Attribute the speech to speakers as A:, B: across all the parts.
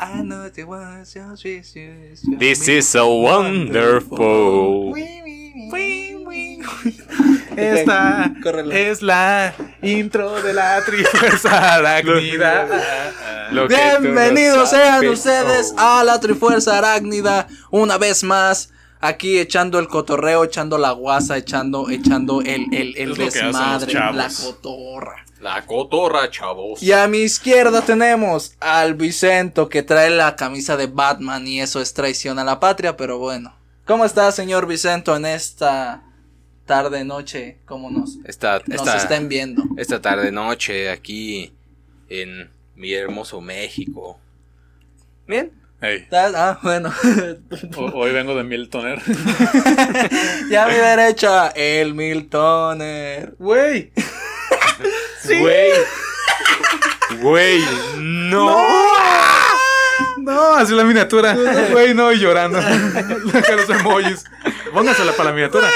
A: I know
B: This is so wonderful.
C: Esta es la intro de la Trifuerza Arácnida.
B: Lo que tú no
A: Bienvenidos sean ustedes
B: Oh.
A: a la Trifuerza Arácnida. Una vez más, aquí echando el cotorreo, echando la guasa, echando, echando el, el, el desmadre, la cotorra.
B: La cotorra, chavos.
A: Y a mi izquierda tenemos al Vicento que trae la camisa de Batman y eso es traición a la patria, pero bueno. ¿Cómo está, señor Vicento, en esta tarde, noche? ¿Cómo nos,
B: Esta,
A: nos
B: esta,
A: estén viendo?
B: esta tarde noche aquí en mi hermoso México. Bien.
C: Hey,
A: Ah, bueno.
C: ho- hoy vengo de Miltoner.
A: ya a mi derecha, el Miltoner.
C: Güey.
B: Güey. Güey, no.
C: No, así la miniatura. Güey, no, y llorando. Deja los emojis. Póngasela para la miniatura.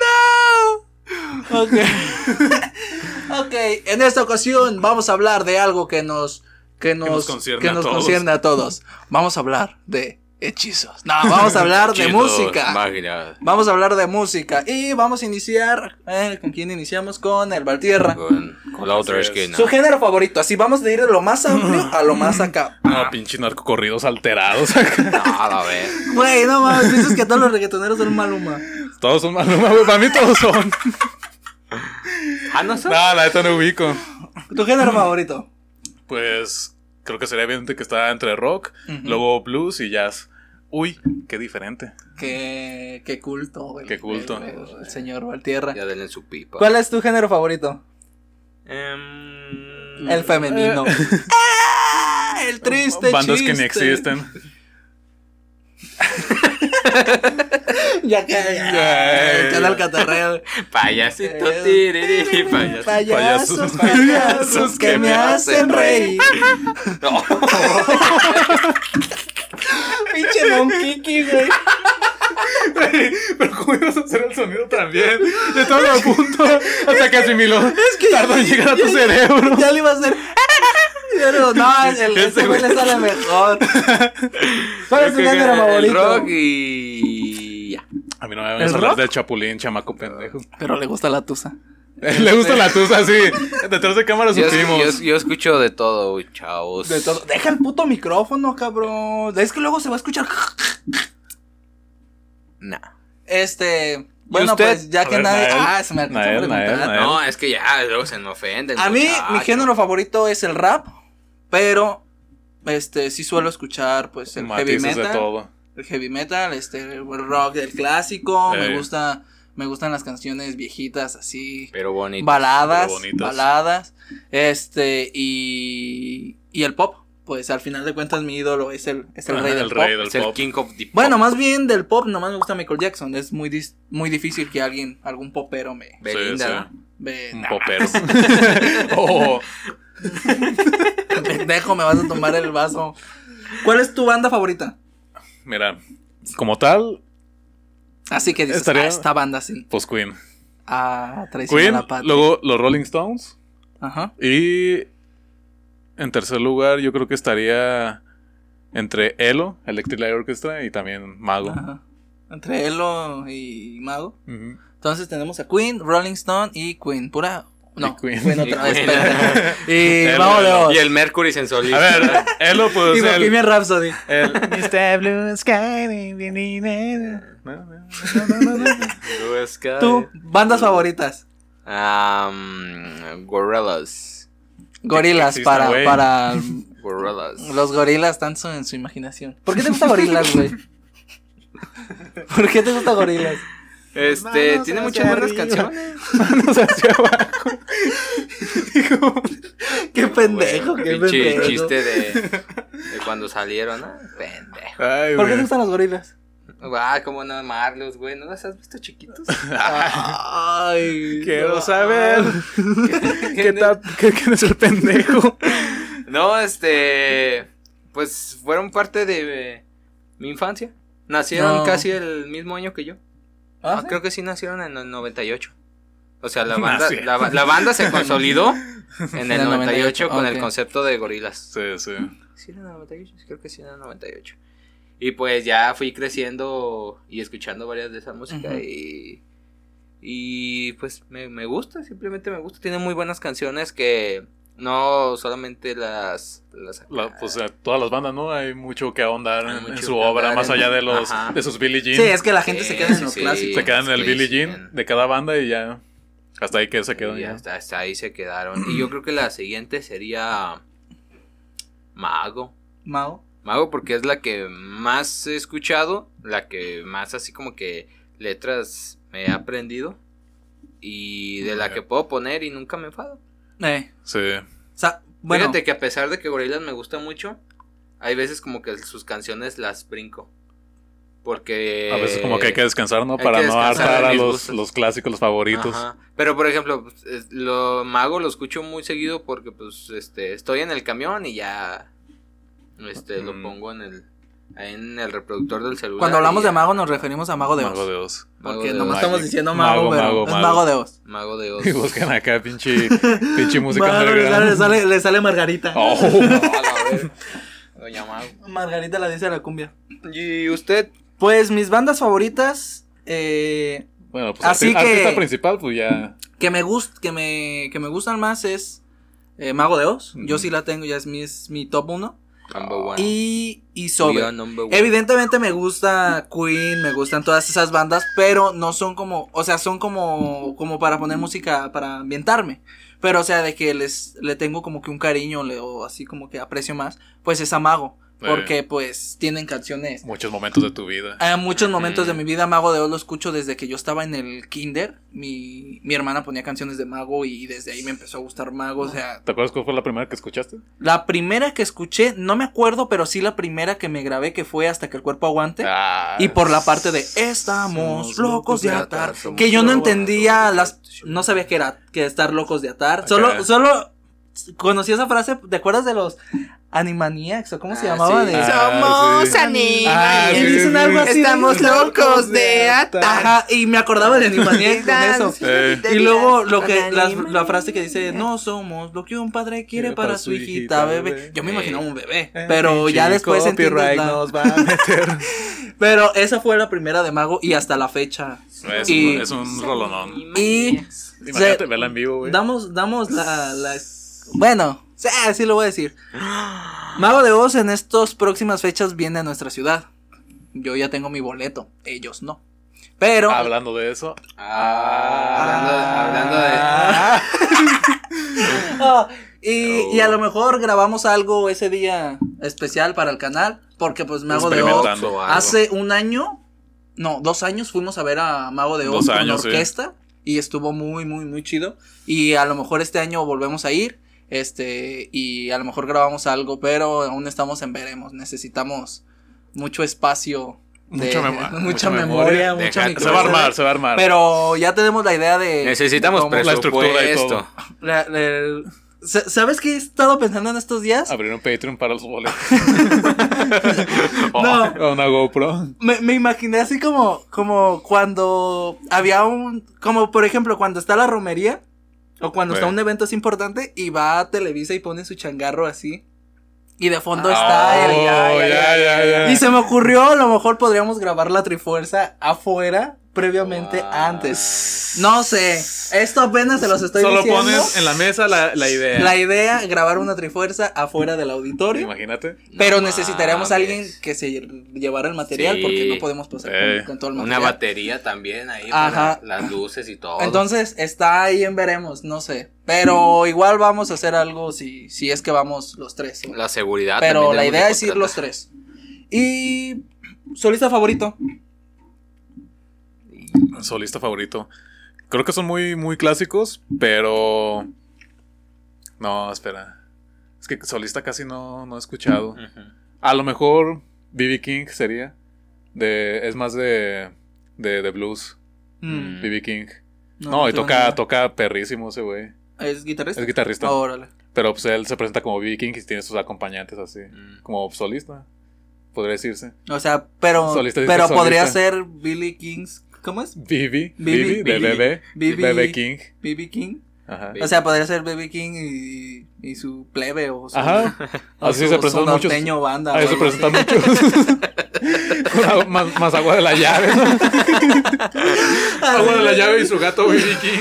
A: no! Ok. ok, en esta ocasión vamos a hablar de algo que nos que nos,
C: nos concierne
A: que
C: a
A: nos
C: todos.
A: concierne a todos. Vamos a hablar de hechizos. No, vamos a hablar de música.
B: magia.
A: Vamos a hablar de música y vamos a iniciar eh, con quién iniciamos con el Valtierra.
B: Con, con la otra esquina.
A: Su género favorito, así vamos de ir de lo más amplio a lo más acá.
C: No, pinche narcocorridos alterados.
B: No, a ver.
A: Güey, no mames, dices que todos los reggaetoneros son maluma.
C: todos son Maluma, güey. Para mí todos son.
B: Ah, no sé.
C: No, la neta no ubico.
A: ¿Tu género favorito?
C: Pues creo que sería evidente que está entre rock,
A: Ujú.
C: luego blues y jazz. Uy, qué diferente.
A: Qué, qué culto, güey.
C: Qué culto.
A: El, el- el señor Valtierra.
B: Ya denle su pipa.
A: ¿Cuál es tu género favorito?
B: Em,
A: El femenino. ¡Ah! El triste
C: Bandas que ni existen.
A: Ya que
C: Ay.
A: el canal catarreo.
B: Payasito,
A: Eh,
B: tiriri.
A: Payasos,
C: Payasos.
A: payasos que me hacen reír.
B: No.
A: Pinche Don Kiki, güey.
C: Pero ¿cómo ibas a hacer el sonido también? Yo estaba a punto hasta que asimiló. Es
A: que
C: tardó en llegar a tu cerebro.
A: Ya le iba a hacer. Pero no, el, ese güey le sale mejor. ¿Cuál es tu género
B: el
A: favorito?
B: rock y ya.
C: A mí no me
A: ¿El
C: vengas a hablar del chapulín, chamaco pendejo.
A: Pero le gusta la tusa.
C: Le gusta la tusa, sí. Detrás de cámara
B: Yo,
C: supimos.
B: yo- yo escucho de todo, chavos.
A: De todo. Deja el puto micrófono, cabrón. Es que luego se va a escuchar.
B: Nah.
A: Este. Bueno,
B: usted?
A: pues ya
C: A
A: que
C: ver,
A: nadie.
C: Nael.
A: Ah, se me alcanzó a preguntar.
C: Nael.
B: No, es que ya luego se me ofenden.
A: A mí, mi género favorito es el rap. Pero. Este, sí suelo escuchar, pues, el heavy
C: de
A: metal.
C: todo.
A: El heavy metal, este, el rock, el clásico. Me gusta. Me gustan las canciones viejitas así.
B: Pero bonito.
A: baladas,
C: pero bonitas.
A: baladas, este y y el pop, pues al final de cuentas mi ídolo es el es el
C: Ajá,
A: rey del
C: el
A: pop.
C: rey del
B: Es el
C: pop.
B: King of the Pop.
A: Bueno, más bien del pop, nomás me gusta Michael Jackson, es muy dis- muy difícil que alguien algún popero me
B: Belinda.
C: Sí. Un
A: Nah,
C: popero. oh,
A: pendejo, me vas a tomar el vaso. ¿Cuál es tu banda favorita?
C: mira, como tal,
A: Así que dices,
C: Estaría-
A: "Ah, esta banda sí.
C: pues Queen.
A: Ah,
C: Queen,
A: la patria.
C: luego los Rolling Stones.
A: Ajá.
C: Y en tercer lugar, yo creo que estaría entre Elo, Electric Light Orchestra, y también Mago.
A: Ajá. Entre Elo y Mago.
C: Ujú.
A: Entonces tenemos a Queen, Rolling Stone y Queen. Pura. No,
C: Y Queen.
A: Queen, otra
B: Y
A: vez. Y Leo.
B: Y el Mercury sensualista.
C: A ver, Elo, pues
A: Y
C: el,
A: Bohemian Rhapsody.
C: el Mr. Blue Sky.
B: Blue Sky.
A: Tú, bandas favoritas.
B: Um, gorillas.
A: Gorilas para, para
B: Gorillas.
A: los gorilas están en su imaginación. ¿Por qué te gusta gorilas, güey? ¿Por qué te gusta gorilas?
B: Este,
C: Manos
B: tiene muchas buenas
C: arriba.
B: canciones.
C: Manos hacia abajo. Digo,
A: Qué pendejo, qué
B: Pinche
A: pendejo.
B: chiste de, de cuando salieron, ¿no? Pendejo.
C: ay,
A: ¿Por qué te gustan los gorilas?
B: Ah, cómo no amarlos, güey. ¿No los has visto chiquitos?
A: Ay,
C: Quiero
A: no.
C: saber qué, ta- qué- quién es el pendejo.
B: No, este. Pues fueron parte de eh, mi infancia. Nacieron
A: No.
B: casi el mismo año que yo.
A: ¿Ah,
B: Ah,
A: sí?
B: Creo que sí nacieron en el 98. O sea, la banda,
C: Nací.
B: la, ba- la banda se consolidó en el
A: En el
B: 98 con
A: 98,
B: el concepto de gorilas.
C: Sí, sí.
B: Sí, en el 98. Creo que sí, en el 98. Y pues ya fui creciendo y escuchando varias de esa música y. Y pues me, me gusta, simplemente me gusta. Tiene muy buenas canciones que no solamente las. las
C: La- pues eh, todas las bandas, ¿no? Hay mucho que ahondar en,
B: mucho
C: en su obra, más allá de los
B: Ajá.
C: de sus Billie Jean.
A: Sí, es que la gente
B: Sí,
A: se queda en
B: sí,
A: los
B: sí.
A: clásicos.
C: se quedan en el Billie Jean
B: en-
C: de cada banda y ya. Hasta ahí que se
B: Y
C: quedan ya.
B: hasta, hasta ahí se quedaron. Y yo creo que la siguiente sería. Mago.
A: Mao.
B: Mago porque es la que más he escuchado, la que más así como que letras me he aprendido y de la que puedo poner y nunca me enfado.
A: Eh,
C: Sí.
A: o sea, bueno,
B: Fíjate que a pesar de que Gorillaz me gusta mucho, hay veces como que sus canciones las brinco. Porque
C: A veces como que hay que descansar, ¿no? Para no hartar a los, los clásicos, los favoritos.
B: Ajá. Pero por ejemplo, pues, es- lo Mago lo escucho muy seguido porque pues este estoy en el camión y ya este lo
C: Mm.
B: pongo en el en el reproductor del celular.
A: cuando hablamos
B: y
A: de. Mago nos referimos a Mago de Oz.
C: Mago de Oz.
A: Porque
B: de
A: nomás estamos diciendo Mago,
C: Mago,
A: pero
C: mago,
A: es
C: mago.
A: Mago de Oz.
B: Mago de Oz.
C: Y buscan acá pinche, pinche música
A: Mago, le, sale, le sale- le sale Margarita.
C: Oh.
B: A ver, Doña Mago.
A: Margarita la dice a la cumbia.
B: ¿Y usted?
A: Pues mis bandas favoritas, eh,
C: Bueno, pues
A: Así
C: arti-
A: que-
C: artista principal, pues ya.
A: que me gust, que me, que me gustan más es eh, Mago de Oz. Yo sí la tengo, ya es mi, es mi top uno.
B: Number one.
A: Y, y
B: one.
A: Evidentemente me gusta Queen, me gustan todas esas bandas, pero no son como, o sea, son como, como para poner música, para ambientarme. Pero, o sea, de que les, le tengo como que un cariño, le, o así como que aprecio más, pues es a
C: Eh.
A: Porque, pues, tienen canciones.
C: Muchos momentos de tu vida.
A: Hay muchos momentos de mi vida, Mago de Oz lo escucho desde que yo estaba en el kinder. Mi, mi hermana ponía canciones de Mago y desde ahí me empezó a gustar Mago. O sea,
C: ¿Te acuerdas cuál fue la primera que escuchaste?
A: la primera que escuché, no me acuerdo, pero sí la primera que me grabé que fue Hasta que el cuerpo aguante.
C: Ah,
A: Y por la parte de estamos locos de atar. Que yo no entendía las. No sabía que era que estar locos de atar. Solo, solo conocí esa frase. ¿Te acuerdas de los Animaniacs o cómo se
B: Ah,
A: llamaba?
B: sí.
A: De,
C: Ah,
B: Somos
C: sí.
B: animales.
C: Ah,
A: y
C: sí,
A: dicen
C: sí,
A: algo
C: sí.
A: así. de-
B: Estamos locos de.
A: Ajá, y me acordaba de Animaniacs con eso.
C: Eh.
A: Y luego lo que la, la frase que dice no somos lo que un padre quiere para su hijita bebé. Yo me imaginaba un bebé,
C: Eh,
A: pero ya
C: pinche
A: después la-
C: nos va a meter.
A: Pero esa fue la primera de Mago y hasta la fecha.
C: es,
A: Y-
C: un, es un rolonón.
A: Y
C: Imagínate verla en vivo, güey.
A: damos damos la, la bueno, sí, sí lo voy a decir. Mago de Oz en estas próximas fechas viene a nuestra ciudad. Yo ya tengo mi boleto, ellos no. Pero
C: Hablando de eso.
B: Ah, hablando, hablando de.
A: Ah, y, y a lo mejor grabamos algo ese día especial para el canal. Porque pues Mago de Oz
B: algo.
A: hace un año, no, dos años fuimos a ver a Mago de Oz con
C: años, sí.
A: orquesta. Y estuvo muy, muy, muy chido. Y a lo mejor este año volvemos a ir. Este, y a lo mejor grabamos algo, pero aún estamos en veremos. Necesitamos mucho espacio. de-
C: Mucha
A: mucha,
C: mucha
A: memoria,
C: memoria.
A: mucha
B: Deja-
C: Se va a armar, se va a armar.
A: Pero ya tenemos la idea de.
B: Necesitamos
A: cómo-
C: la estructura
A: la- la- Sa- ¿Sabes qué he estado pensando en estos días?
C: Abrir un Patreon para los boletos.
A: No.
C: O una GoPro.
A: Me, me imaginé así como, como cuando había un, como por ejemplo cuando está la romería o cuando está un evento así importante y va a Televisa y pone su changarro así. Y de fondo
C: Oh,
A: está el,
C: ya, ya, ya.
A: y se me ocurrió a lo mejor podríamos grabar la Trifuerza afuera previamente
B: Wow.
A: antes. No sé, esto apenas se los estoy
C: Solo
A: diciendo.
C: pones en la mesa la, la idea.
A: La idea grabar una Trifuerza afuera del auditorio.
C: Imagínate.
A: Pero
B: No
A: necesitaríamos a alguien que se llevara el material
B: Sí.
A: porque no podemos pasar
C: Eh,
A: con, con todo el
B: Una
A: material.
B: batería también ahí
A: Ajá.
B: para las luces y todo.
A: Entonces está ahí en veremos, no sé. Pero igual vamos a hacer algo si, si es que vamos los tres.
B: la seguridad.
A: Pero la idea
B: de
A: es ir los tres. Y solista favorito.
C: Solista favorito. Creo que son muy, muy clásicos, pero. No, espera. Es que solista casi no, no he escuchado. A lo mejor B.B. King sería. De, es más de, de, de blues.
A: Mm,
C: B.B. King. No, y toca, toca perrísimo ese güey.
A: ¿Es guitarrista?
C: Es guitarrista.
A: Órale.
C: Pero pues él se presenta como B.B. King y tiene sus acompañantes así.
B: Mm.
C: Como solista. Podría decirse.
A: O sea, pero,
C: Solista,
A: pero podría ser Billy Kings. ¿Cómo es?
C: B.B.
A: B.B.
C: B.B. de bebé.
A: B.B.
C: King.
A: BB King.
C: Ajá.
A: O sea, podría ser Baby King y, y su plebe o su,
C: Ajá.
A: o
C: Así
A: su-
C: se
A: su
C: presentan muchos.
A: norteño banda.
C: Ahí
A: o
C: se presentan muchos. Más, más agua de la llave, ¿no? agua de la llave y su gato Baby King.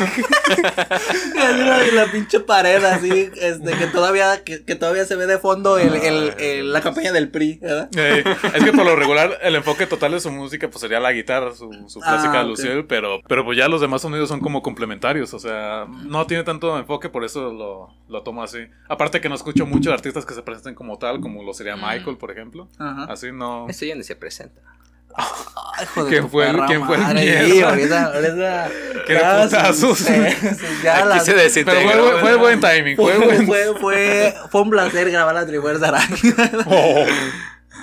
A: Así la, la pinche pared así, este, que todavía, que, que todavía se ve de fondo el, el, el- la campaña del PRI, ¿verdad?
C: Eh, es que por lo regular el enfoque total de su música pues sería la guitarra, su, su clásica
A: Ah.
C: Luciel, pero, pero pues ya los demás sonidos son como complementarios, o sea, no tiene tanto enfoque, por eso lo, lo tomo así. Aparte que no escucho muchos artistas que se presenten como tal, como lo sería Michael, por ejemplo.
A: Ajá.
C: Así no...
B: Ese ya ni se presenta.
A: Ay, hijo de
C: ¿Quién fue el-
A: perra
C: quién fue
A: ahorita, ahorita.
C: Qué putazos.
A: sí, sí, ya
B: Aquí
A: las-
B: se
C: Pero fue, fue buen timing, fue
A: fue,
C: buen...
A: fue, fue, fue un placer grabar la Trifuerza Arácnida.
C: Oh.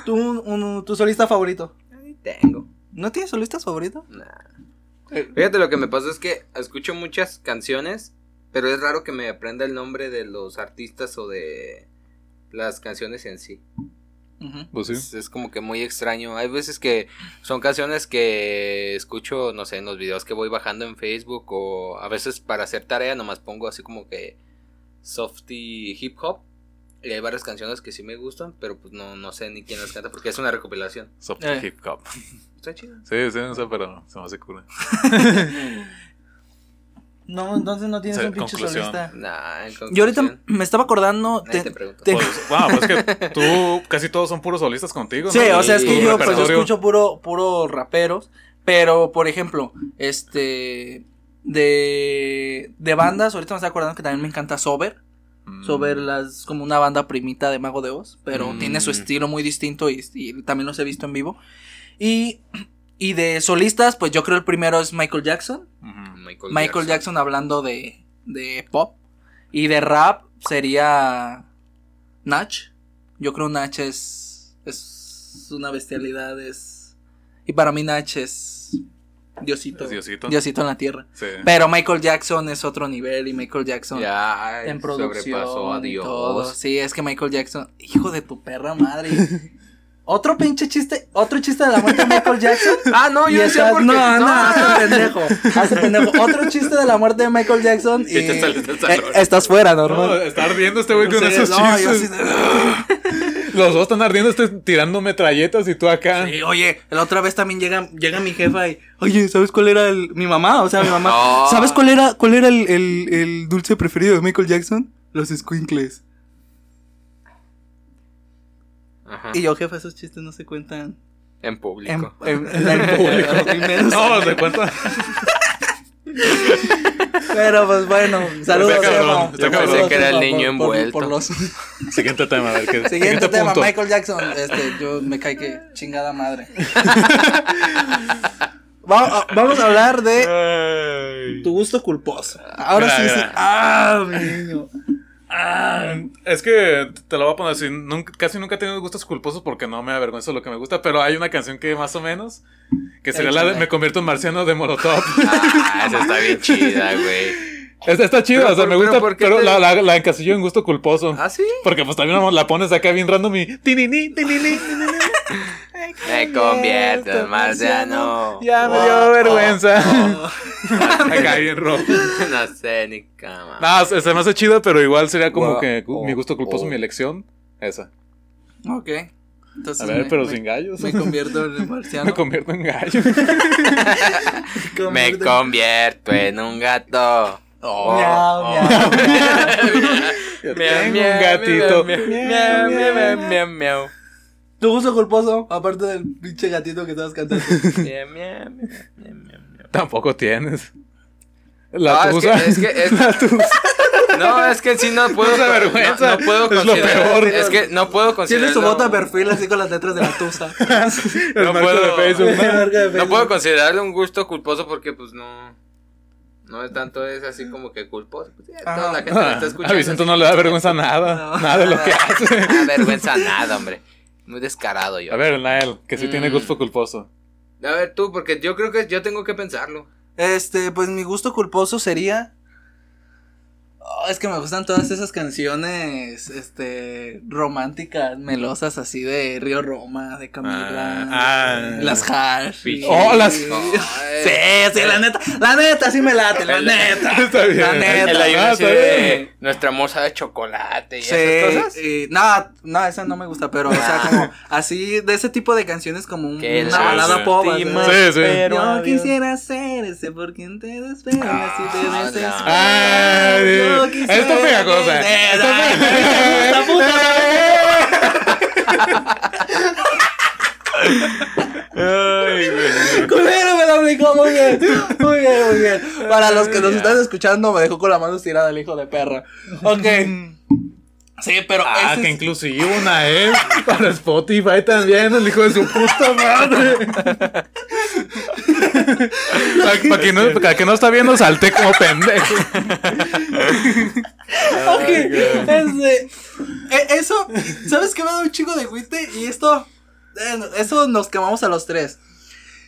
A: ¿Tu, un- tu solista favorito?
B: Tengo.
A: ¿No tienes solistas favoritos?
B: Nah. Fíjate, lo que me pasa es que escucho muchas canciones, pero es raro que me aprenda el nombre de los artistas o de las canciones en sí.
C: Pues sí.
B: Es, es como que muy extraño. Hay veces que son canciones que escucho, no sé, en los videos que voy bajando en Facebook o a veces para hacer tarea nomás pongo así como que softy hip hop. Y hay varias canciones que sí me gustan, pero pues no, no sé ni quién las canta porque es una recopilación.
C: Soft
A: Eh.
C: hip hop.
B: Está chido.
C: Sí, sí, no sé, pero se me hace cool.
A: No, entonces no tienes
C: Sí,
A: un pinche
C: conclusión.
A: solista.
B: Nah,
A: Yo ahorita me estaba acordando. te-
B: te pregunta.
A: te-
C: Pues, bueno, pues es que tú casi todos son puros solistas contigo,
A: Sí,
C: ¿no?
A: o sea, es que yo, pues, yo escucho puro, puro raperos. Pero, por ejemplo, este. De, de bandas, ahorita me estoy acordando que también me encanta Sober.
C: Mm.
A: Sober las, como una banda primita de Mago de Oz, pero
B: Mm.
A: tiene su estilo muy distinto y, y también los he visto en vivo. Y, y de solistas, pues yo creo el primero es Michael Jackson.
B: Michael,
A: Michael Jackson, hablando de, de pop. Y de rap sería Nach. Yo creo Nach es, es una bestialidad. Es, y para mí Nach es Diosito.
C: Es Diosito.
A: Diosito en la tierra.
C: Sí.
A: Pero Michael Jackson es otro nivel y Michael Jackson
B: Ya
A: en
B: sobrepasó
A: producción
B: a
A: y
B: Dios.
A: todo. Sí, es que Michael Jackson, hijo de tu perra madre. otro pinche chiste, otro chiste de la muerte de Michael Jackson.
B: Ah, no, yo decía porque...
A: no, no, hazte pendejo. Hazte pendejo. Otro chiste de la muerte de Michael Jackson. Y,
B: te.
A: Eh, estás fuera,
C: No,
A: normal.
C: está ardiendo este güey con
A: Sí,
C: esos
A: no, yo
C: chistes.
A: así de-
C: Los dos están ardiendo, este tirando metralletas y tú acá.
A: Sí, oye, la otra vez también llega, llega mi jefa y, oye, ¿sabes cuál era el, mi mamá? O sea, mi mamá,
B: No.
A: ¿sabes cuál era, cuál era el, el, el dulce preferido de Michael Jackson? Los squinkles.
B: Ajá.
A: Y yo, jefa, esos chistes no se cuentan
B: En
A: en,
B: público.
A: en, en público. y menos-
C: No, se cuenta.
A: Pero pues bueno, saludos,
C: Está cabrón, está
B: Yo
C: cabrón.
B: pensé que era el niño
A: por-
B: envuelto.
A: por los-
C: Siguiente tema, a ver qué.
A: Siguiente tema,
C: punto.
A: Michael Jackson. Este, yo me cae que chingada madre. Va- vamos a hablar de
C: Ay.
A: tu gusto culposo. Ahora
C: Mira,
A: sí, sí.
C: mira.
A: Ah, mi niño.
C: Ah, es que te lo voy a poner así. nunca- casi nunca he tenido gustos culposos porque no me avergüenza lo que me gusta. Pero hay una canción que más o menos. Que sería la de. Me convierto en marciano de Molotov.
B: Ah, esa está bien chida, güey.
C: Esta está chida,
B: Pero
C: o sea,
B: por-
C: me gusta.
B: ¿por qué
C: Pero
B: te-
C: la, la, la encasillo en gusto culposo.
B: ¿Ah, sí?
C: Porque pues también la pones acá bien random y.
B: Me convierto en marciano.
C: Ya me
B: Oh,
C: dio vergüenza.
A: Oh.
C: acá bien rojo.
B: No sé ni cama.
C: No, se, me hace chido, pero igual sería como
B: Wow.
C: que
B: Oh,
C: mi gusto culposo,
B: oh.
C: mi elección. Esa.
A: Ok. Entonces
C: A ver,
A: me-
C: pero
A: me-
C: sin gallos.
A: Me convierto en marciano.
C: Me convierto en gallo.
B: Me
A: convierto-
B: en un gato. Oh,
A: Miau,
B: oh.
A: miau.
C: Yo
B: Miau,
C: tengo
B: miau,
C: un gatito.
B: miau, miau, miau, miau, miau, miau.
A: Tu gusto culposo, aparte del pinche gatito que estabas cantando.
C: Tampoco tienes. La
B: Ah, es que-
C: tusa.
B: es que- es-
C: La tusa.
B: No, es que sí no puedo.
C: No se avergüenza,
B: No, no puedo
C: es lo
B: considerar.
C: peor.
B: Es que no puedo considerar.
A: Tiene su bota de perfil así con las letras de la tusa.
C: El
B: No
C: marco
B: puedo.
C: de Facebook. ¿no?
B: Puedo considerarlo un gusto culposo porque, pues, no. No es tanto, es así como que culposo. Pues, ya, toda la gente lo está
C: Ah,
B: escuchando.
C: a Vicente no le da vergüenza nada.
A: No.
C: Nada de lo que hace.
B: No da vergüenza nada, hombre. Muy descarado yo.
C: A ver, Nael, que sí tiene
B: Mm.
C: gusto culposo.
B: A ver, tú, porque yo creo que yo tengo que pensarlo.
A: Este, pues mi gusto culposo sería. Es que me gustan todas esas canciones, este, románticas, melosas, así de Río Roma, de Camila.
C: Ah, ah.
A: las Hash.
B: Pichi.
C: Oh, las-
A: Sí, sí, la neta, la neta, sí me late, la
B: El-
A: neta.
C: Está bien.
A: La neta.
B: El ayuno
C: Ah, está
B: de
C: bien.
B: nuestra moza de chocolate y
A: Sí,
B: esas cosas.
A: y- no, no, esa no me gusta, pero, o sea, como así, de ese tipo de canciones como un- una
B: la
A: balada
C: sí.
A: pop.
C: Sí, sí.
B: pero
A: Yo
B: adiós.
A: quisiera ser ese por quien te despegas y te
B: Ah,
A: desesperas.
C: Ah,
A: Yo
C: Esto es pegajosa.
A: esta
C: Ay, güey.
A: Culero me lo aplicó muy bien. Muy bien, muy bien. Para los que nos están escuchando, me dejó con la mano estirada el hijo de perra. Ok. Sí, pero.
C: Ah,
A: ese
C: que
A: es-
C: inclusive una es para Spotify también, el hijo de su puta madre. para, que no, para que no está viendo, salté como pendejo.
A: Ok, este, e- eso, ¿sabes qué me da un chico de agüite? Y esto, eh, eso nos quemamos a los tres.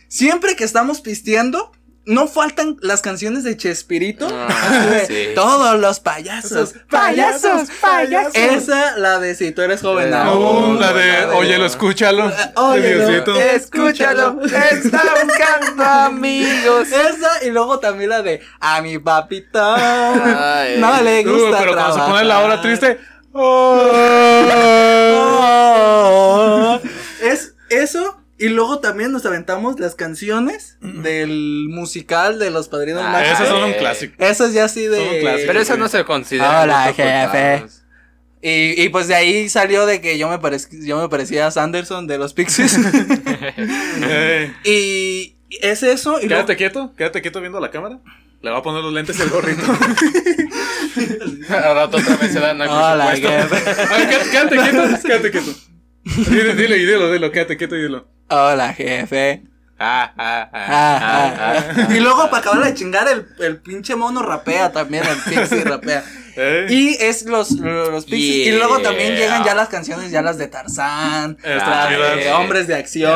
A: Siempre que estamos pisteando, no faltan las canciones de Chespirito.
B: Ah, sí.
A: Todos los payasos, payasos, payasos. Esa, la de si tú eres joven
B: Eh,
A: aún.
C: Uh, la de, óyelo, escúchalo.
A: Óyelo,
C: Diosito.
A: escúchalo,
B: está buscando amigos.
A: Esa y luego también la de a mi papito.
B: Ay.
A: no le
C: Uh,
A: gusta.
C: pero cuando se pone la hora triste. oh.
A: Oh. es eso. Y luego también nos aventamos las canciones del musical de los padrinos
B: Ah,
A: mágicos.
C: Esos son un clásico.
A: Eso es ya así de.
C: Son un clásico.
B: Pero eso no se considera.
A: Hola,
B: gusto
A: jefe. Y, y pues de ahí salió de que yo me, parec- yo me parecía a Sanderson de los Pixies. Y es eso. Y luego-
C: Quédate quieto, quédate quieto viendo la cámara. Le va a poner los lentes y el gorrito.
B: Al rato otra vez se da no hay
A: Hola, jefe.
C: Quédate, quieto, quédate quieto. Dile, dile y dilo, dilo, quédate quieto y dilo.
A: Hola, jefe.
B: Ah, ah, ah,
A: Ah,
B: ah,
A: ah,
B: ah,
A: Y luego para acabar de chingar el, el pinche mono rapea también, el pixie rapea.
C: Eh,
A: Y es los, los pixies. Y luego también llegan ya las canciones, ya las de Tarzán, las de. Hombres de Acción,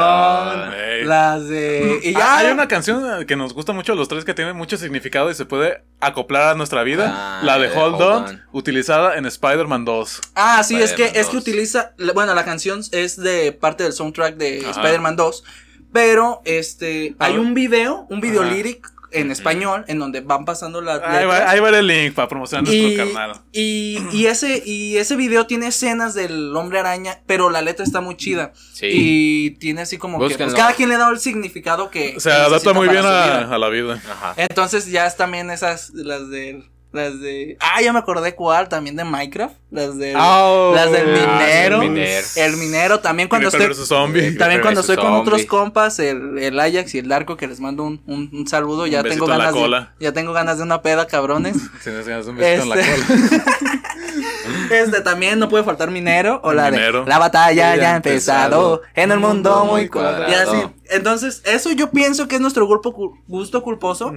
A: las de... Y
C: Ah,
A: ya...
C: Hay una canción que nos gusta mucho los tres que tiene mucho significado y se puede acoplar a nuestra vida.
B: Ah,
C: la de Hold,
B: Hold
C: On,
B: On.
C: utilizada en Spider-Man 2.
A: Ah, sí, es que, es que
B: 2.
A: utiliza, bueno, la canción es de parte del soundtrack de. Spider-Man 2, pero este, hay un video, un video
C: Ajá.
A: lyric en español, en donde van pasando las
C: Ahí va,
A: letras.
C: ahí va el link para promocionar nuestro
A: Y,
C: carnal.
A: y, y ese, y ese video tiene escenas del hombre araña, pero la letra está muy chida.
B: Sí.
A: Y tiene así como que, pues, cada quien le da el significado que.
C: Se
A: que
C: adapta muy bien a, a la vida.
B: Ajá.
A: Entonces ya es también esas, las de, las de, ah, ya me acordé cuál, también de Minecraft, las de,
C: Oh,
A: las del
B: ah,
A: minero,
B: el minero.
A: el minero, también cuando estoy,
C: zombie.
A: también
B: Creeper
A: cuando estoy con otros compas, el, el Ajax y el Darko, que les mando un, un, un saludo, ya
C: Un
A: tengo ganas de, ya tengo ganas de una peda, cabrones.
C: Si no se un besito en la
A: Este-
C: cola.
A: Este también no puede faltar minero o
C: El
A: la
C: minero.
A: de la batalla
B: Ya
A: ya ha empezado
B: empezado.
A: en el mundo muy
B: muy
A: cuadrado. Y así. Entonces, eso yo pienso que es nuestro grupo cu- gusto culposo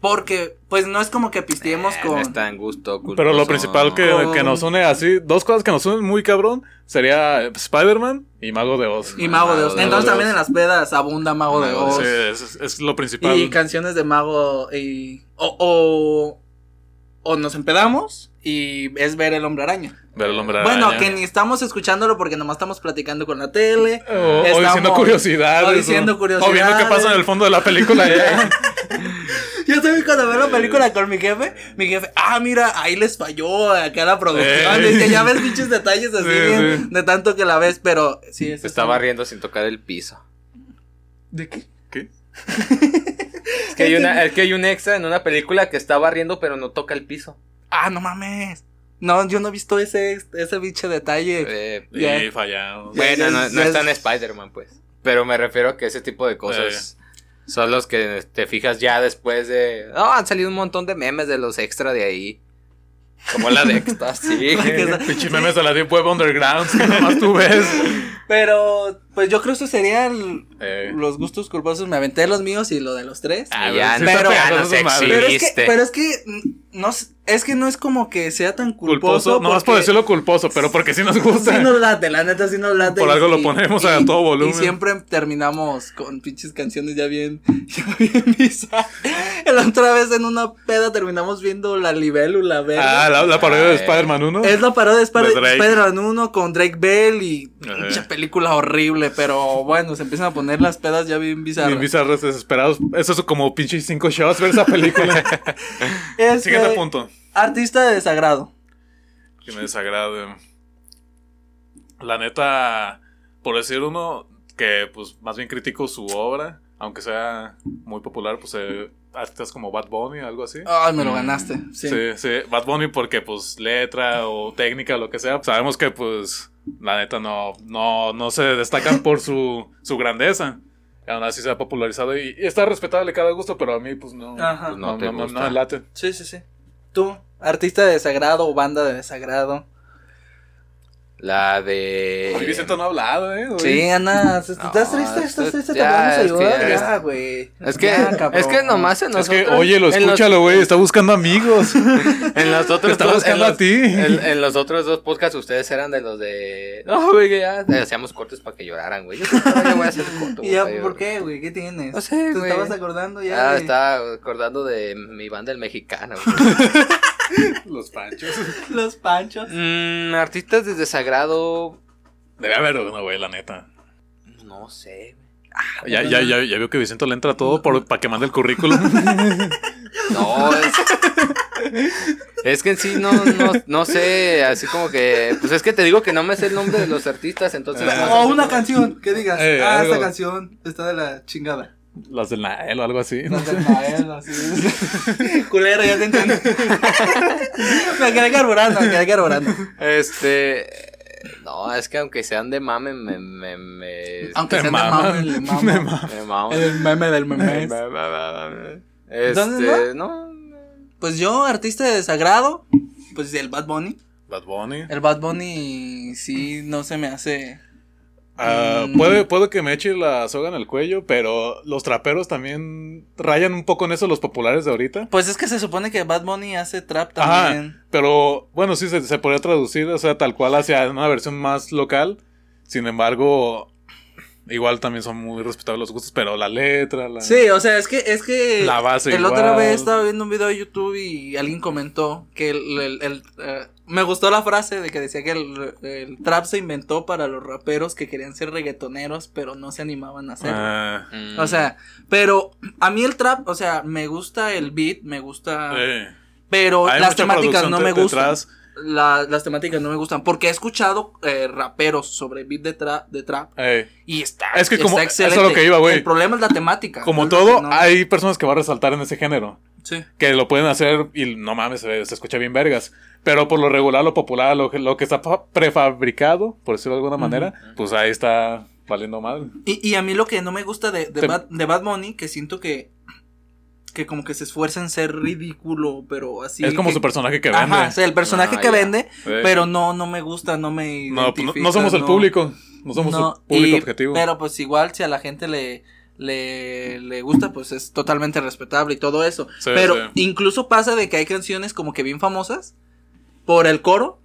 A: porque pues no es como que pisteemos
B: Eh,
A: con
B: No está en gusto
C: Pero lo
B: culposo.
C: principal que,
A: Con-
C: que nos une así, dos cosas que nos unen muy cabrón, sería Spider-Man y Mago de Oz.
A: y Mago de Oz.
B: Mago de
A: Entonces
B: Oz.
A: también en las pedas abunda Mago de
B: Mago de
A: Oz.
C: Sí, es, es lo principal.
A: y canciones de Mago y o, o o nos empedamos y es ver el hombre araña.
C: Ver el hombre
A: Bueno,
C: araña.
A: que ni estamos escuchándolo porque nomás estamos platicando con la tele.
C: O, diciendo curiosidades.
A: o diciendo
C: O viendo qué
A: curiosidades.
C: pasa en el fondo de la película. ya.
A: Yo también cuando veo la película con mi jefe, mi jefe, ah, mira, ahí les falló acá la producción.
C: Eh.
A: Dice, ya ves pinches detalles así
C: Sí,
A: bien,
C: sí.
A: de tanto que la ves, pero sí,
B: estaba riendo sin tocar el piso.
A: ¿De qué?
C: ¿Qué?
B: Es que, hay una, es que hay un extra en una película que está barriendo pero no toca el piso.
A: Ah, no mames. No, yo no he visto ese, ese pinche detalle.
B: Eh,
A: Ya.
C: Y fallamos.
A: Ya,
B: bueno, no, no
A: ya
B: está en Spider-Man, pues. Pero me refiero a que ese tipo de cosas son los que te fijas ya después de. No, han salido un montón de memes de los extra de ahí. Como la de.
A: Que está-
C: Pinche memes de la Deep Web Underground que nomás tú ves.
A: Pero, Pues yo creo que estos serían
C: Eh.
A: los gustos culposos. Me aventé los míos y lo de los tres.
C: Ah,
B: ya,
A: pero-
B: no sé
A: pero es que, pero es que mm, no, es que no es como que sea tan culposo.
C: Culposo, no es por decirlo culposo, pero porque sí nos gusta.
A: Sí nos late, la neta sí nos late.
C: Por
A: y-
C: algo lo
A: y-
C: ponemos a todo volumen.
A: Y siempre terminamos con pinches canciones ya bien, ya bien. La otra vez en una peda terminamos viendo la libélula.
C: Ah, la, la parodia de
B: Ah,
C: Spider-Man 1.
A: Es la parodia de. Spider-Man 1 con Drake Bell y pinche película horrible, pero bueno, se empiezan a poner las pedas ya bien bizarras.
C: Bien bizarros, desesperados. Eso es como pinche cinco shots ver esa película.
A: Este,
C: Siguiente punto.
A: Artista de desagrado.
C: Que me desagrade. La neta, por decir uno que pues más bien critico su obra, aunque sea muy popular, pues eh, artistas como Bad Bunny, algo así.
A: Ay, me lo
B: Mm,
A: ganaste. Sí.
C: Sí, sí, Bad Bunny porque pues letra o técnica o lo que sea, sabemos que pues la neta no, no, no se destacan por su, su grandeza. Y aún así se ha popularizado y, y está respetable cada gusto, pero a mí pues no,
A: Ajá.
C: no,
B: No
C: no, me late.
A: Sí, sí, sí. Tú, artista de desagrado o banda de desagrado.
B: La de.
C: Hoy Vicente no ha hablado, eh. hoy.
A: Sí, Ana, ¿estás
B: No,
A: triste? ¿Estás triste? ¿Te vamos a
B: es que
A: ayudar?
B: ya-
A: güey.
B: Es que,
A: Ya,
B: es que nomás en
C: Es
B: nosotros.
C: que, oye, lo escúchalo, güey, está buscando amigos.
B: En los otros
C: Te está
B: dos-
C: buscando
B: los-
C: a ti.
B: En, en los otros dos podcasts ustedes eran de los de. No, güey, que ya hacíamos cortes para que lloraran, güey. Yo, yo voy a hacer el corto.
A: ¿Y ya
B: güey,
A: por qué, güey? ¿Qué tienes?
B: No sé,
A: ¿Te
B: güey.
A: estabas acordando ya?
B: Ah,
A: de-
B: estaba acordando de mi banda el mexicano. güey.
C: Los panchos.
A: Los panchos.
B: Mm, artistas de desagrado.
C: Debe haber uno, güey, la neta.
B: No sé.
C: Ya, ya, ya, ya veo que Vicente le entra todo por, para que mande el currículum.
B: No, es. Es que en sí no, no, no sé, así como que. Pues es que te digo que no me sé el nombre de los artistas, entonces. no sé.
A: O una canción que digas,
C: Eh,
A: ah,
C: algo.
A: esta canción está de la chingada.
C: Las del Nael o algo así.
A: Las del Mael, así. Culero, ya te entendí. me quedé carburando, me quedé carburando.
B: Este. No, es que aunque sean de mame, me. me, me
A: Aunque sean de mame, le mama.
C: Me.
A: El meme del meme.
B: Este,
A: ¿Dónde
B: no.
A: Pues yo, artista de desagrado, pues el Bad Bunny.
C: Bad Bunny.
A: El Bad Bunny sí no se me hace. Mm.
C: puede, puede que me eche la soga en el cuello, pero los traperos también rayan un poco en eso los populares de ahorita.
A: Pues es que se supone que Bad Bunny hace trap
C: Ajá,
A: también.
C: pero bueno, sí se, se podría traducir, o sea, tal cual hacia una versión más local. Sin embargo, igual también son muy respetables los gustos, pero la letra, la...
A: Sí, o sea, es que, es que
C: La base
A: el otra vez estaba viendo un video de YouTube y alguien comentó que el, el- el, eh, me gustó la frase de que decía que el, el trap se inventó para los raperos que querían ser reggaetoneros, pero no se animaban a hacerlo.
C: Ah,
B: Mm.
A: O sea, pero a mí el trap, o sea, me gusta el beat, me gusta, pero
C: Hay
A: las temáticas no me gustan.
C: detrás.
A: La- las temáticas no me gustan porque he escuchado eh, raperos sobre beat de trap, de trap y está,
C: Es que
A: está
C: como-
A: excelente.
C: eso es lo que iba, güey.
A: El problema es la temática.
C: Como
A: No
C: todo,
A: no-
C: hay personas que van a resaltar en ese género.
A: Sí.
C: que lo pueden hacer y no mames, se, se escucha bien vergas. Pero por lo regular, lo popular, lo que, lo que está fa- prefabricado, por decirlo de alguna manera, pues ahí está valiendo mal.
A: Y, y a mí lo que no me gusta de, de,
C: Te-
A: Bad, de Bad Bunny, que siento que, que como que se esfuerza en ser ridículo, pero así.
C: es como
A: que-
C: su personaje que vende.
A: Ajá, o sea, el personaje
B: Ah,
A: que
B: ya.
A: vende,
C: Sí.
A: pero no, no me gusta, no me
C: no, pues, no, somos el público. No somos
A: no,
C: el público
A: y-
C: objetivo.
A: Pero pues igual si a la gente le, le, le gusta, pues es totalmente respetable y todo eso.
C: Sí,
A: pero
C: sí.
A: incluso pasa de que hay canciones como que bien famosas por el coro.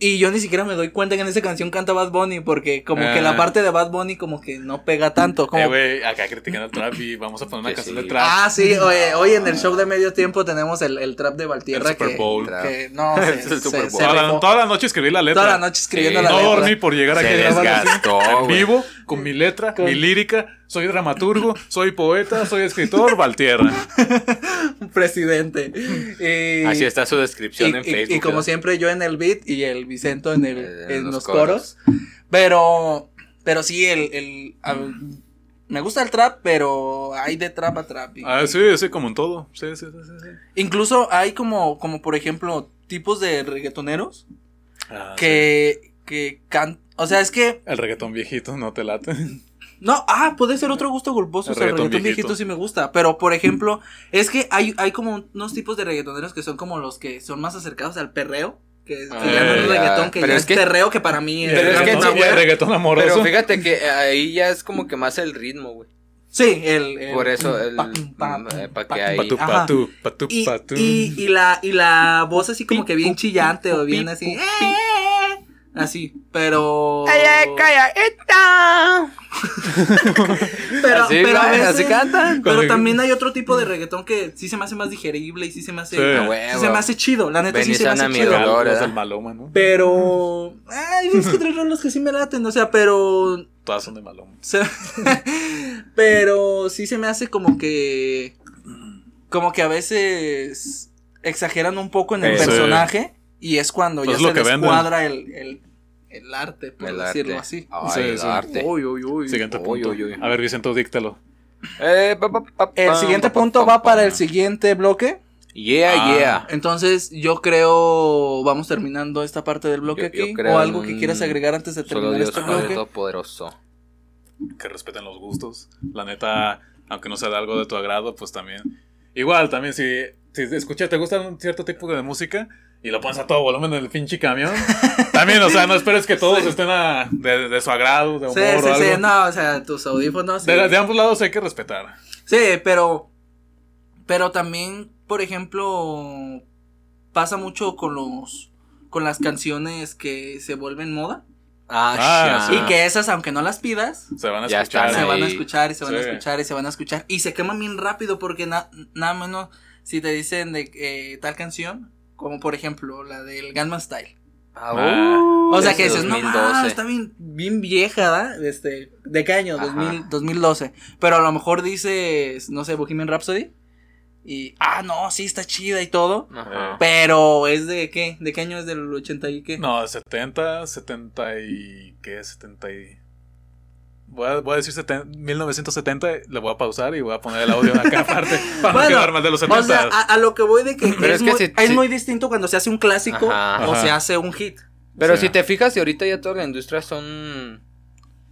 A: Y yo ni siquiera me doy cuenta que en esa canción canta Bad Bunny, porque como que la
C: Ah.
A: parte de Bad Bunny como que no pega tanto. Como
C: Eh, güey, acá criticando el trap y vamos a poner una
B: Que
C: canción
B: sí.
C: de trap.
A: Ah, sí, oye, hoy en el show de medio tiempo tenemos el, el trap de Valtierra
C: El Super
A: que,
C: Bowl.
A: que no, se,
B: Es el
A: se-
B: Super
A: se
B: Bowl.
C: toda, la, toda la noche escribí la letra.
A: Toda la noche escribiendo
B: Sí,
A: la
C: no
A: letra.
C: dormí por llegar aquí
B: Se desgastó,
C: en vivo, con mi letra,
A: Con-
C: mi lírica. Soy dramaturgo, soy poeta, soy escritor, Valtierra.
A: presidente. Y,
B: Así está su descripción
A: y,
B: en
A: y-
B: Facebook.
A: y como siempre yo en el beat y el Vicento en, el,
B: Eh,
A: en
B: en
A: los,
B: los
A: coros.
B: coros.
A: Pero, pero sí, el, el a- me gusta el trap, pero hay de trap a trap. y-
C: Ah, sí, sí, como en todo. Sí, sí, sí, sí, sí.
A: Incluso hay como, como por ejemplo, tipos de reggaetoneros
C: Ah,
A: que, que can, o sea, es que
C: El reggaetón viejito no te late.
A: No, ah, puede ser otro gusto culposo.
C: El
A: o sea, el
C: reggaetón
A: reggaetón viejito.
C: viejito
A: sí me gusta. Pero, por ejemplo, es que hay, hay como unos tipos de reggaetoneros que son como los que son más acercados al perreo. Que, que
B: Ah,
A: ya no es reggaetón, que
B: Pero
A: ya
B: es
A: es,
B: que-
A: perreo, que para mí es.
B: Pero es que
C: reggaetón,
B: sí, güey.
C: reggaetón amoroso.
B: Pero fíjate que ahí ya es como que más el ritmo, güey.
A: Sí, el. el-
B: Por eso el.
A: pa- pa-
B: eh, pa'
A: pa-
B: que ahí.
C: Patú,
A: Ajá.
C: patú, patú,
A: Y, la, y la voz así como que bien chillante o bien así. Así, pero. Pero,
B: Así,
A: pero a veces-
B: así cantan.
A: Pero también hay otro tipo de reggaetón que sí se me hace más digerible y sí se me hace.
C: Sí.
A: Sí
B: huevo.
A: se me hace chido, la neta sí se me hace
B: mi
A: chido.
C: ¿no?
A: Pero. Ay, es que tres rolas que sí me laten, o sea, pero.
C: Todas son de Maloma.
A: pero sí se me hace como que. Como que a veces exageran un poco en el
B: sí.
A: personaje. Y es cuando
C: Pues
A: ya
C: es lo
A: se
C: que
A: descuadra el, el, el arte, por
B: El
A: decirlo
B: arte.
A: así.
B: Ay,
C: Sí,
B: el
C: sí.
B: arte.
A: Uy, uy, uy.
C: Siguiente
B: Uy,
C: punto.
B: uy, uy.
C: A ver, Vicento, díctalo.
B: Eh, pa, pa, pa,
A: El siguiente
B: pa, pa,
A: punto
B: pa,
A: va para el siguiente bloque.
B: Yeah,
C: Ah.
B: yeah.
A: Entonces, yo creo. Vamos terminando esta parte del bloque
B: Yo-
A: aquí. O algo que quieras agregar antes de
B: Solo
A: terminar
B: Dios
A: este bloque.
B: Todopoderoso.
C: Que respeten los gustos. La neta, aunque no sea de algo de tu agrado, pues también. Igual, también, si, si escuchas, te gusta un cierto tipo de música y lo pones a todo volumen en el pinche camión. también, o sea, no esperes que todos estén a- de, de su agrado, de humor
A: Sí,
C: o
A: sí,
C: algo.
A: sí, no, o sea, tus audífonos. sí.
C: De, de ambos lados hay que respetar.
A: Sí, pero. Pero también, por ejemplo. Pasa mucho con los. Con las canciones que se vuelven moda.
B: Ah,
C: Ah,
B: sí.
A: Y que esas, aunque no las pidas,
C: Se van a escuchar.
A: se van a escuchar y se van a escuchar y se van a escuchar. Y se queman bien rápido porque na- nada menos si te dicen de eh, tal canción, como por ejemplo la del Gunman Style.
B: Ah,
C: Ah.
B: uh,
A: O sea que dices, no,
B: 2012.
A: ah, está bien, bien vieja, ¿verdad? Este, ¿de qué año?
B: Ajá.
A: 2000, 2012. Pero a lo mejor dices, no sé, Bohemian Rhapsody. Y, ah, no, sí, está chida y todo.
B: Ajá.
A: Pero es de qué? ¿De qué año es del 80 y qué?
C: No, 70, 70 y... ¿Qué? 70 y... Voy a, voy a decir 70 1970, le voy a pausar y voy a poner el audio acá aparte para no
A: Bueno,
C: quedar mal de los 70.
A: O sea, a, a lo que voy de que,
B: Pero
A: es,
B: es que
A: muy,
B: si-
A: es
B: si-
A: muy distinto cuando se hace un clásico
B: Ajá.
A: o
C: Ajá.
A: se hace un hit.
B: Pero
C: Sí.
B: si te fijas, y ahorita ya toda la industria son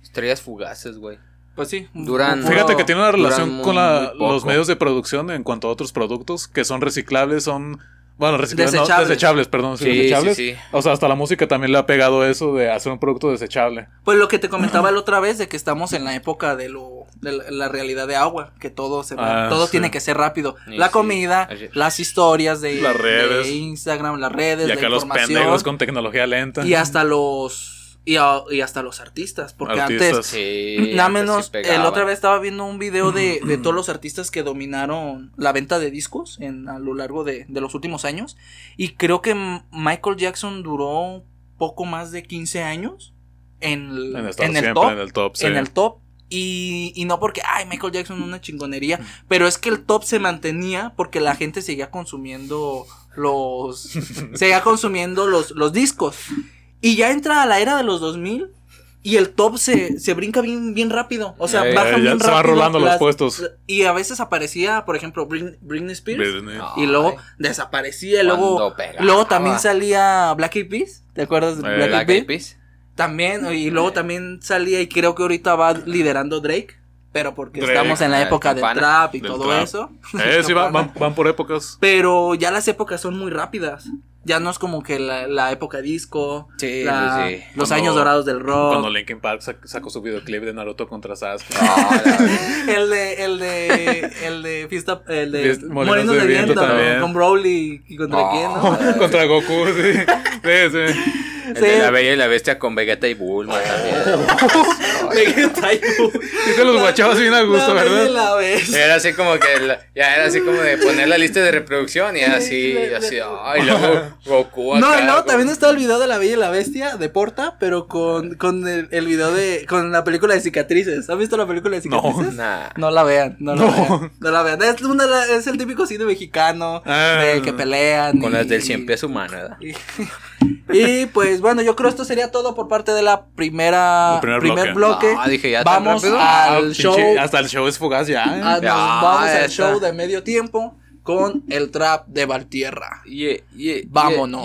B: estrellas fugaces, güey.
A: Pues sí.
B: Duran-
C: Fíjate que tiene una relación
B: muy-
C: con la- los medios de producción en cuanto a otros productos que son reciclables, son... Bueno, reciclables, no,
A: Desechables.
C: desechables, perdón, sí,
B: Sí,
C: desechables.
B: sí, sí.
C: O sea, hasta la música también le ha pegado eso de hacer un producto desechable.
A: Pues lo que te comentaba la otra vez de que estamos en la época de lo de la, la realidad de agua, que todo se va,
C: Ah,
A: todo
C: sí.
A: tiene que ser rápido.
B: Y
A: la
B: sí.
A: comida, las historias de,
C: Las redes.
A: de Instagram, las redes,
C: Y
A: la
C: acá los
A: información
C: pendejos con tecnología lenta.
A: y hasta los y, a- y hasta los artistas, porque
C: Artistas.
A: antes
B: Sí.
A: Nada
B: antes sí
A: menos, el otra vez estaba viendo un video de, de todos los artistas que dominaron la venta de discos en, a lo largo de, de los últimos años. Y creo que Michael Jackson duró poco más de 15 años en, el-
C: En,
A: el
C: siempre
A: top.
C: en el top, sí.
A: En el top. Y, y no porque, ay, Michael Jackson una chingonería, pero es que el top se mantenía porque la gente seguía consumiendo los, seguía consumiendo los, los discos. Y ya entra a la era de los 2000 y el top se, se brinca bien, bien rápido. O sea,
B: Eh,
A: baja
C: ya
A: bien
C: se van
A: rápido.
C: rolando los puestos.
A: Y a veces aparecía, por ejemplo, Britney, Britney Spears.
C: Britney.
A: Y luego
B: Ay.
A: desaparecía. Y luego, luego también salía Black Eyed Peas. ¿Te acuerdas de
C: Eh,
A: Black,
B: Black
A: Eyed? Peas. También, y luego también salía y creo que ahorita va liderando Drake, pero porque
C: Drake,
A: estamos en la
B: ah,
A: época del trap y
C: Del
A: todo
C: trap.
A: eso.
C: Eh, sí, van, van, van por épocas.
A: Pero ya las épocas son muy rápidas. Ya no es como que la, la época disco,
B: Sí,
A: la-
B: sí,
A: los
C: Cuando-
A: años dorados del rock.
C: Cuando Linkin Park sac- sacó su videoclip de Naruto contra Sasuke.
B: Ah, la verdad.
A: El de, el de, el de fiesta, el de Molinos,
C: Molinos
A: de,
C: de
A: Viento, con Broly y contra
B: Oh.
A: quién, ¿no?
C: contra Goku, sí. Sí, sí.
B: El
A: Sí.
B: de la Bella y la Bestia con Vegeta y Bulma también.
A: Vegeta y Goku.
C: Sí te los guachabas bien a gusto,
A: La Bella y
C: ¿verdad?
A: la Bestia.
B: Era así como que la- ya era así como de poner la lista de reproducción y era así,
A: Sí,
B: así, ay, luego Goku
A: No,
B: acá,
A: y luego
B: con-
A: también está el video de la Bella y la Bestia de Porta, pero con, con el, el video de, con la película de cicatrices. ¿Han visto la película de
C: No.
A: cicatrices?
B: Nah.
A: No la vean, no la
C: No.
A: vean. No la vean. Es, una- es el típico cine mexicano
C: Ah.
A: de que pelean.
B: Con
A: y-
B: las del cien pies humano, ¿verdad?
A: Y, y, pues bueno, yo creo esto sería todo por parte de la primera
C: El primer
A: primer
C: bloque.
A: bloque.
B: Ah, dije, ¿ya
A: Vamos?
C: Ah,
A: al
C: pinche,
A: show.
C: Hasta el show es fugaz ya. ¿eh?
A: ah, nos vamos al show de medio tiempo con el trap de Valtierra.
B: Yeah, yeah,
A: Vámonos.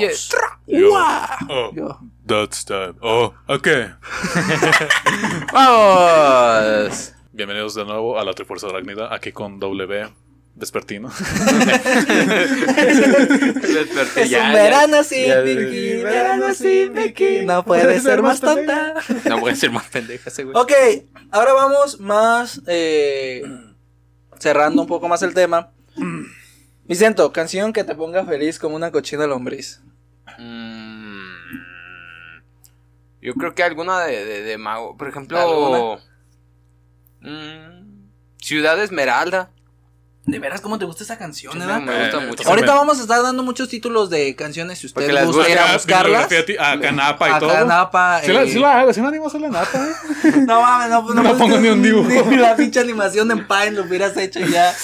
B: yeah.
C: Oh,
A: Yo.
C: that's time. Oh, ok.
B: ¡Vamos!
C: Bienvenidos de nuevo a la Trifuerza Arácnida, aquí con W, Vespertino.
B: Desperté
A: Es
B: ya,
A: un verano sin bikini, verano sin bikini. No puede ser más tonta.
B: No puede ser más pendeja ese güey.
A: Ok, ahora vamos más eh, cerrando un poco más el tema. Vicento, canción que te ponga feliz como una cochina lombriz.
B: Mm, yo creo que alguna de, de, de Mago. Por ejemplo. Mm, Ciudad Esmeralda.
A: De veras, ¿cómo te gusta esa canción,
B: Sí,
A: eh?
B: me gusta mucho.
A: Ahorita vamos a estar dando muchos títulos de canciones si ustedes gustan ir a buscarlas.
C: A Canapa y
A: A
C: todo.
A: Canapa,
C: Sí, la,
A: eh,
C: sí la hago, sí me animo a hacer la napa, eh.
A: No mames, no,
C: No
A: pusiste
C: pongo ni un dibujo.
A: Ni la pinche animación en Paint lo hubieras hecho ya.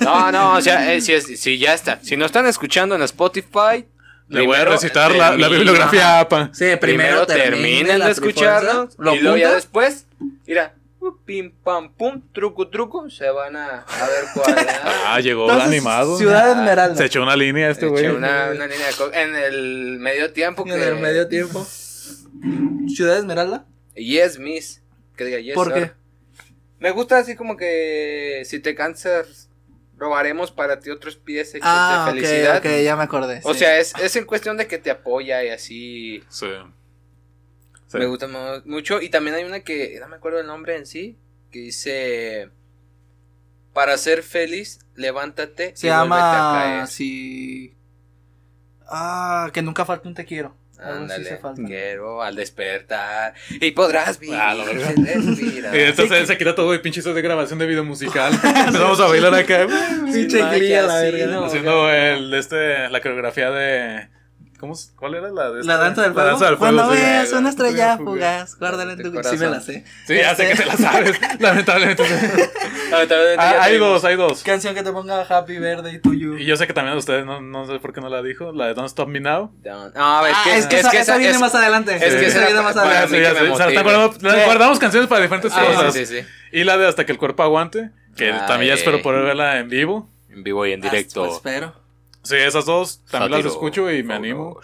B: No, no, o sea, eh, si, es- si ya está. Si no están escuchando en Spotify.
C: Le voy a recitar la, la bibliografía APA.
A: Sí,
B: Primero,
A: primero,
B: terminen de escucharnos.
A: Lo
B: y luego ya después. Mira. Uh, Pim pam pum, truco truco, se van a, a ver cuál es.
C: Ah, llegó
A: Entonces,
C: animado.
A: Ciudad Esmeralda.
C: Se echó una línea este güey.
B: Eché una, una línea de en el medio tiempo que
A: En el medio tiempo. Ciudad Esmeralda.
B: Yes Miss, que diga yes
A: ¿Por
B: sir.
A: qué?
B: Me gusta así como que si te cansas robaremos para ti otros pies
A: Ah,
B: de
A: ok,
B: felicidad.
A: ok, ya me acordé.
B: O
A: sí.
B: sea, es, es en cuestión de que te apoya y así.
C: Sí. Sí.
B: Me gusta mu- mucho. Y también hay una que no me acuerdo el nombre en sí, que dice para ser feliz, levántate
A: Se
B: y vuélvete a
A: llama.
B: caer.
A: Sí. Ah, que nunca falta un te quiero.
B: Ándale, quiero al despertar y podrás vivir.
C: Ah. Y entonces se quita todo el pinche de grabación de video musical. Empezamos a bailar acá.
A: Pinche
B: sí,
A: verga.
B: no.
C: Haciendo el, este, la coreografía de. ¿Cómo, es- ¿Cuál era la de
A: La danza del
C: La
A: fuego.
C: danza del fuego.
A: Cuando
C: sí.
A: veas una estrella
C: Fugaz.
A: fugaz, guárdala en tu
B: corazón.
A: Sí me la sé.
C: Sí, ya sé que te la sabes. Lamentablemente.
B: Ah, también
C: Ah, hay dos, hay dos.
A: Canción que te ponga happy verde to you.
C: Y yo sé que también ustedes no, no sé por qué no la dijo. La de Don't Stop Me Now.
B: No, es
A: Ah,
B: que,
A: es que esa, esa viene
B: es-
A: más adelante.
B: es
C: que
A: esa viene más adelante.
C: Guardamos canciones para diferentes cosas.
B: sí, sí, sí.
C: Y la de Hasta que el cuerpo aguante. Que también ya espero poder verla en vivo.
B: En vivo y en
A: Ah,
B: directo.
A: pues, espero.
C: Sí, esas dos también las
B: Sátiro,
C: escucho y me animo.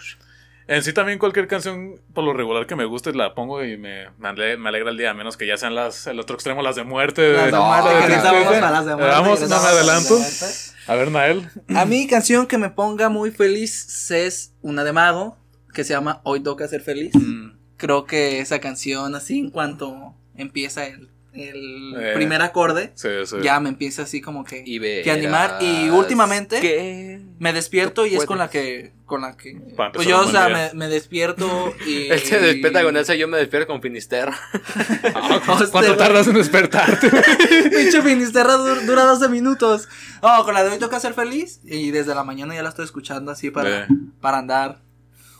C: En sí también cualquier canción por lo regular que me guste la pongo y me, me, ale- me alegra el día, a menos que ya sean las, el otro extremo, las de muerte.
A: Las de
B: No,
A: muerte,
B: de
C: tristeza.
A: vamos para las de muerte.
C: Vamos, no me adelanto.
A: las.
C: A ver, Nael.
A: A mí, canción que me ponga muy feliz es una de Mago, que se llama Hoy toca ser feliz.
C: Mm,
A: Creo que esa canción, así en cuanto empieza el, el
C: Eh,
A: primer acorde,
C: Sí, sí.
A: ya me empieza así como que,
B: Y
A: que animar. Y últimamente
B: que-
A: me despierto y es con la que, con la que, pues yo, o sea, me, me despierto y...
B: Él se despierta con eso, yo me despierto con Finisterra.
C: Ah, ¿Cuánto tardas en despertarte?
A: Pinche Finisterra dur- dura 12 minutos. Oh, con la de hoy toca ser feliz. Y desde la mañana ya la estoy escuchando así para,
C: Eh.
A: para andar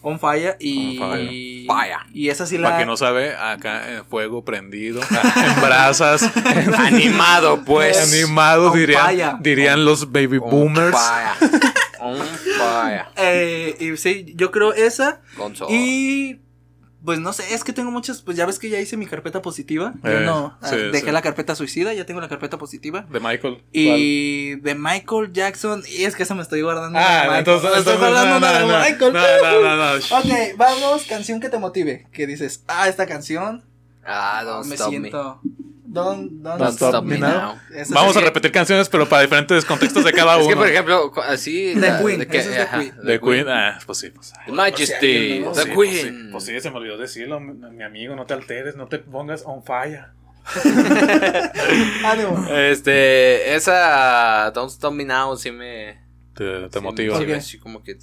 A: on fire. Y,
C: On
B: fire. Fire.
A: y esa sí la.
C: Para quien no sabe, acá en fuego prendido, en brasas,
B: Animado, pues.
C: animado,
A: On
C: dirían,
A: fire.
C: dirían los baby
B: On
C: boomers.
B: fire. On fire.
A: Eh, y sí, yo creo esa.
B: Con sol.
A: Y. Pues no sé, es que tengo muchas. Pues ya ves que ya hice mi carpeta positiva. Yo
C: Eh,
A: no.
C: sí,
A: ah, dejé
C: sí.
A: la carpeta suicida, ya tengo la carpeta positiva.
C: De Michael.
A: Y de Michael Jackson. Y es que esa me estoy guardando.
C: Ah,
A: de
C: entonces,
A: Me estoy guardando
C: no,
A: una de
C: no, no,
A: Michael.
C: no, no, no, no.
A: Ok, vamos, canción que te motive. Que dices, ah, esta canción
B: Ah, don't
A: me
B: stop
A: siento. Don't, don't,
C: Don't
A: stop,
C: stop
A: me now.
C: Vamos a repetir canciones, pero para diferentes contextos de cada uno.
B: Es que, por ejemplo, así.
A: The
B: la-
A: Queen,
B: de que-
A: esa es The
B: ajá,
A: Queen.
C: The Queen, ah, pues sí, pues. ay.
B: Majesty,
A: Pues
B: The
C: sí,
B: Queen.
C: Pues sí, pues sí, se me olvidó decirlo, mi, mi amigo, no te alteres, no te pongas on fire.
A: Ánimo.
B: Este, esa Don't Stop Me Now sí me.
C: Te, te
B: sí-
C: motiva.
B: sí como que.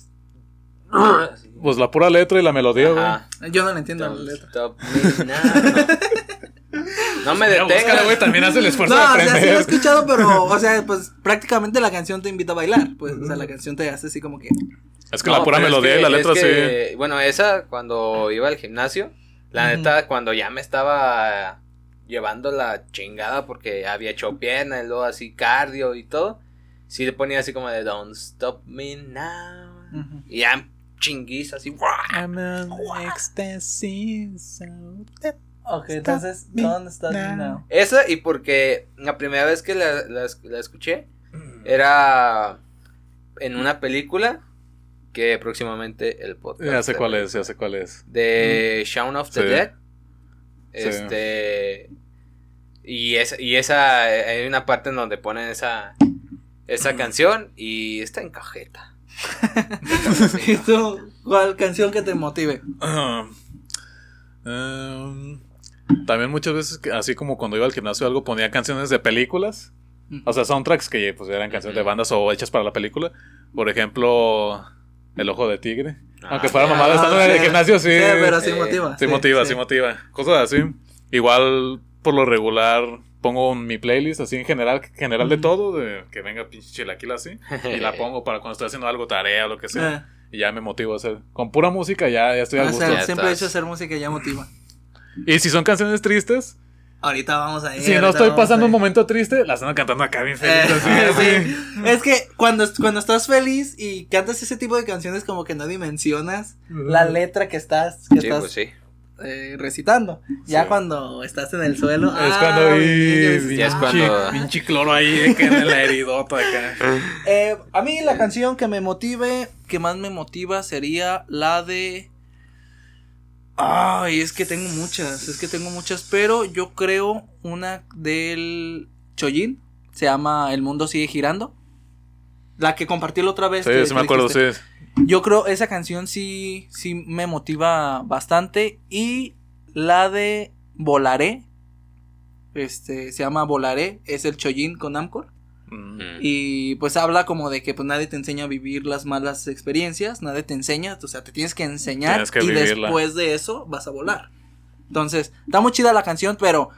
C: Pues la pura letra y la melodía, güey.
A: Yo no le entiendo la
B: Don't
A: letra.
B: stop me now. No me
C: Ya, búscala,
B: detengas.
C: güey, también hace el esfuerzo
A: No,
C: de
A: o sea, sí lo he
C: aprender.
A: escuchado, pero, o sea, pues prácticamente la canción te invita a bailar. Pues, o sea, la canción te hace así como que.
C: es que
B: No,
C: la pura
B: es
C: melodía
B: que-
C: y la
B: es
C: letra
B: que, Bueno, esa cuando iba al gimnasio, la neta, cuando ya me estaba llevando la chingada porque había hecho pierna y luego así cardio y todo, sí le ponía así como de Don't Stop Me Now. Y ya chinguiza así.
C: sí. I'm an ecstasy, so
A: Ok, entonces, Stop Me Now.
B: Esa y porque la primera vez que la, la- la escuché era en una película que próximamente el podcast.
C: Ya sé cuál es, ya sé cuál es.
B: de Shaun of the
C: Sí.
B: Dead.
C: Sí.
B: Este. Y esa, y esa. Hay una parte en donde ponen esa. esa canción y está en cajeta.
A: ¿Y tú? ¿Cuál canción que te motive?
C: Ah, em, también muchas veces, así como cuando iba al gimnasio o algo, ponía canciones de películas. O sea, soundtracks que pues eran canciones de bandas o hechas para la película. Por ejemplo, El Ojo de Tigre. Aunque
B: Ah,
C: fuera
A: ya.
C: mamada estando en el gimnasio, sí.
A: Sí, pero sí motiva.
C: Sí motiva, sí. motiva. Cosas así. Igual, por lo regular, pongo mi playlist así en general, general de todo, de que venga pinche chilaquil así. Y la pongo para cuando estoy haciendo algo, tarea o lo que sea.
A: Eh,
C: Y ya me motivo a hacer. Con pura música ya, ya estoy al gusto.
A: sea,
B: Ya
A: siempre he
B: estás.
A: hecho hacer música ya motiva.
C: Y si son canciones tristes,
A: Ahorita vamos a ir.
C: si no estoy pasando un momento triste, la están cantando acá bien
A: Eh,
C: feliz. así.
A: sí. Es que cuando, cuando estás feliz y cantas ese tipo de canciones como que no dimensionas la letra que estás, que
B: Sí,
A: estás
B: pues sí.
A: eh, recitando. Ya
C: Sí.
A: cuando estás en el suelo.
C: Es
A: ah,
C: cuando
A: bien,
C: y,
B: Ya es cuando-
C: pinche cloro ahí de que en la heridota acá.
A: Eh, a mí la canción que me motive, que más me motiva sería la de... Ay, es que tengo muchas, es que tengo muchas, pero yo creo una del Choyin, se llama El mundo sigue girando. La que compartí la otra vez.
C: Sí,
A: que-
C: sí
A: que
C: me acuerdo,
A: dijiste.
C: sí.
A: Yo creo esa canción sí, sí me motiva bastante. Y la de Volaré, este, se llama Volaré, es el Choyin con Amcor.
C: Mm.
A: Y pues habla como de que pues nadie te enseña a vivir las malas experiencias, nadie te enseña, o sea, te tienes que enseñar
C: Tienes que
A: y
C: vivirla.
A: después de eso vas a volar. Entonces, está muy chida la canción, pero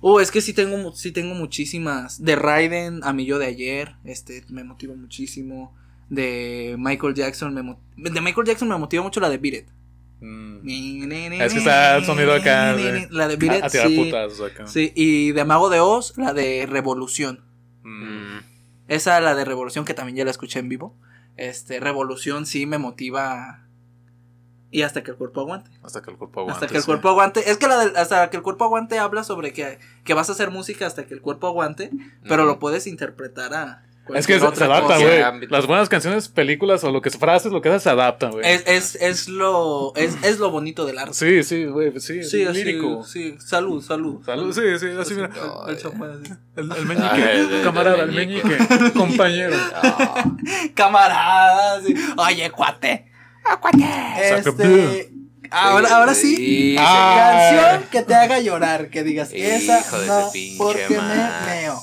A: uh, es que sí tengo sí tengo muchísimas de Raiden a mi yo de ayer, este me motiva muchísimo de Michael Jackson me de Michael Jackson me motiva mucho la de Beat It.
C: Mm. Es que está el sonido acá. de-
A: La de Beat It,
C: a, a tirar
A: sí.
C: putas acá.
A: Sí, y de Mago de Oz, la de Revolución.
C: Mm.
A: Esa, la de Revolución, que también ya la escuché en vivo. Este, Revolución sí me motiva. Y hasta que el cuerpo aguante.
C: Hasta que el cuerpo aguante.
A: hasta que el
C: sí.
A: cuerpo aguante. Es que la del- hasta que el cuerpo aguante habla sobre que, que vas a hacer música hasta que el cuerpo aguante. Pero lo puedes interpretar a.
C: Es que se, se adapta,
A: cosa.
C: güey. Las buenas canciones, películas o lo que frases, lo que sea, se adaptan, güey.
A: Es, es, es lo. Es, es lo bonito del arte.
C: Sí, sí, güey. Sí,
A: Sí, así,
C: lírico.
A: Sí, salud, salud.
C: Salud, sí, sí, así, mira.
B: No,
A: El.
C: El, el meñique, camarada, el
B: meñique.
C: meñique, compañero.
B: Ah,
A: Camaradas. sí. Oye, cuate. Ah, cuate. Este. Ahora, ahora sí.
B: sí,
C: Ah.
A: Canción que te haga llorar, que digas,
B: Hijo
A: esa
B: de
A: no, porque me meo.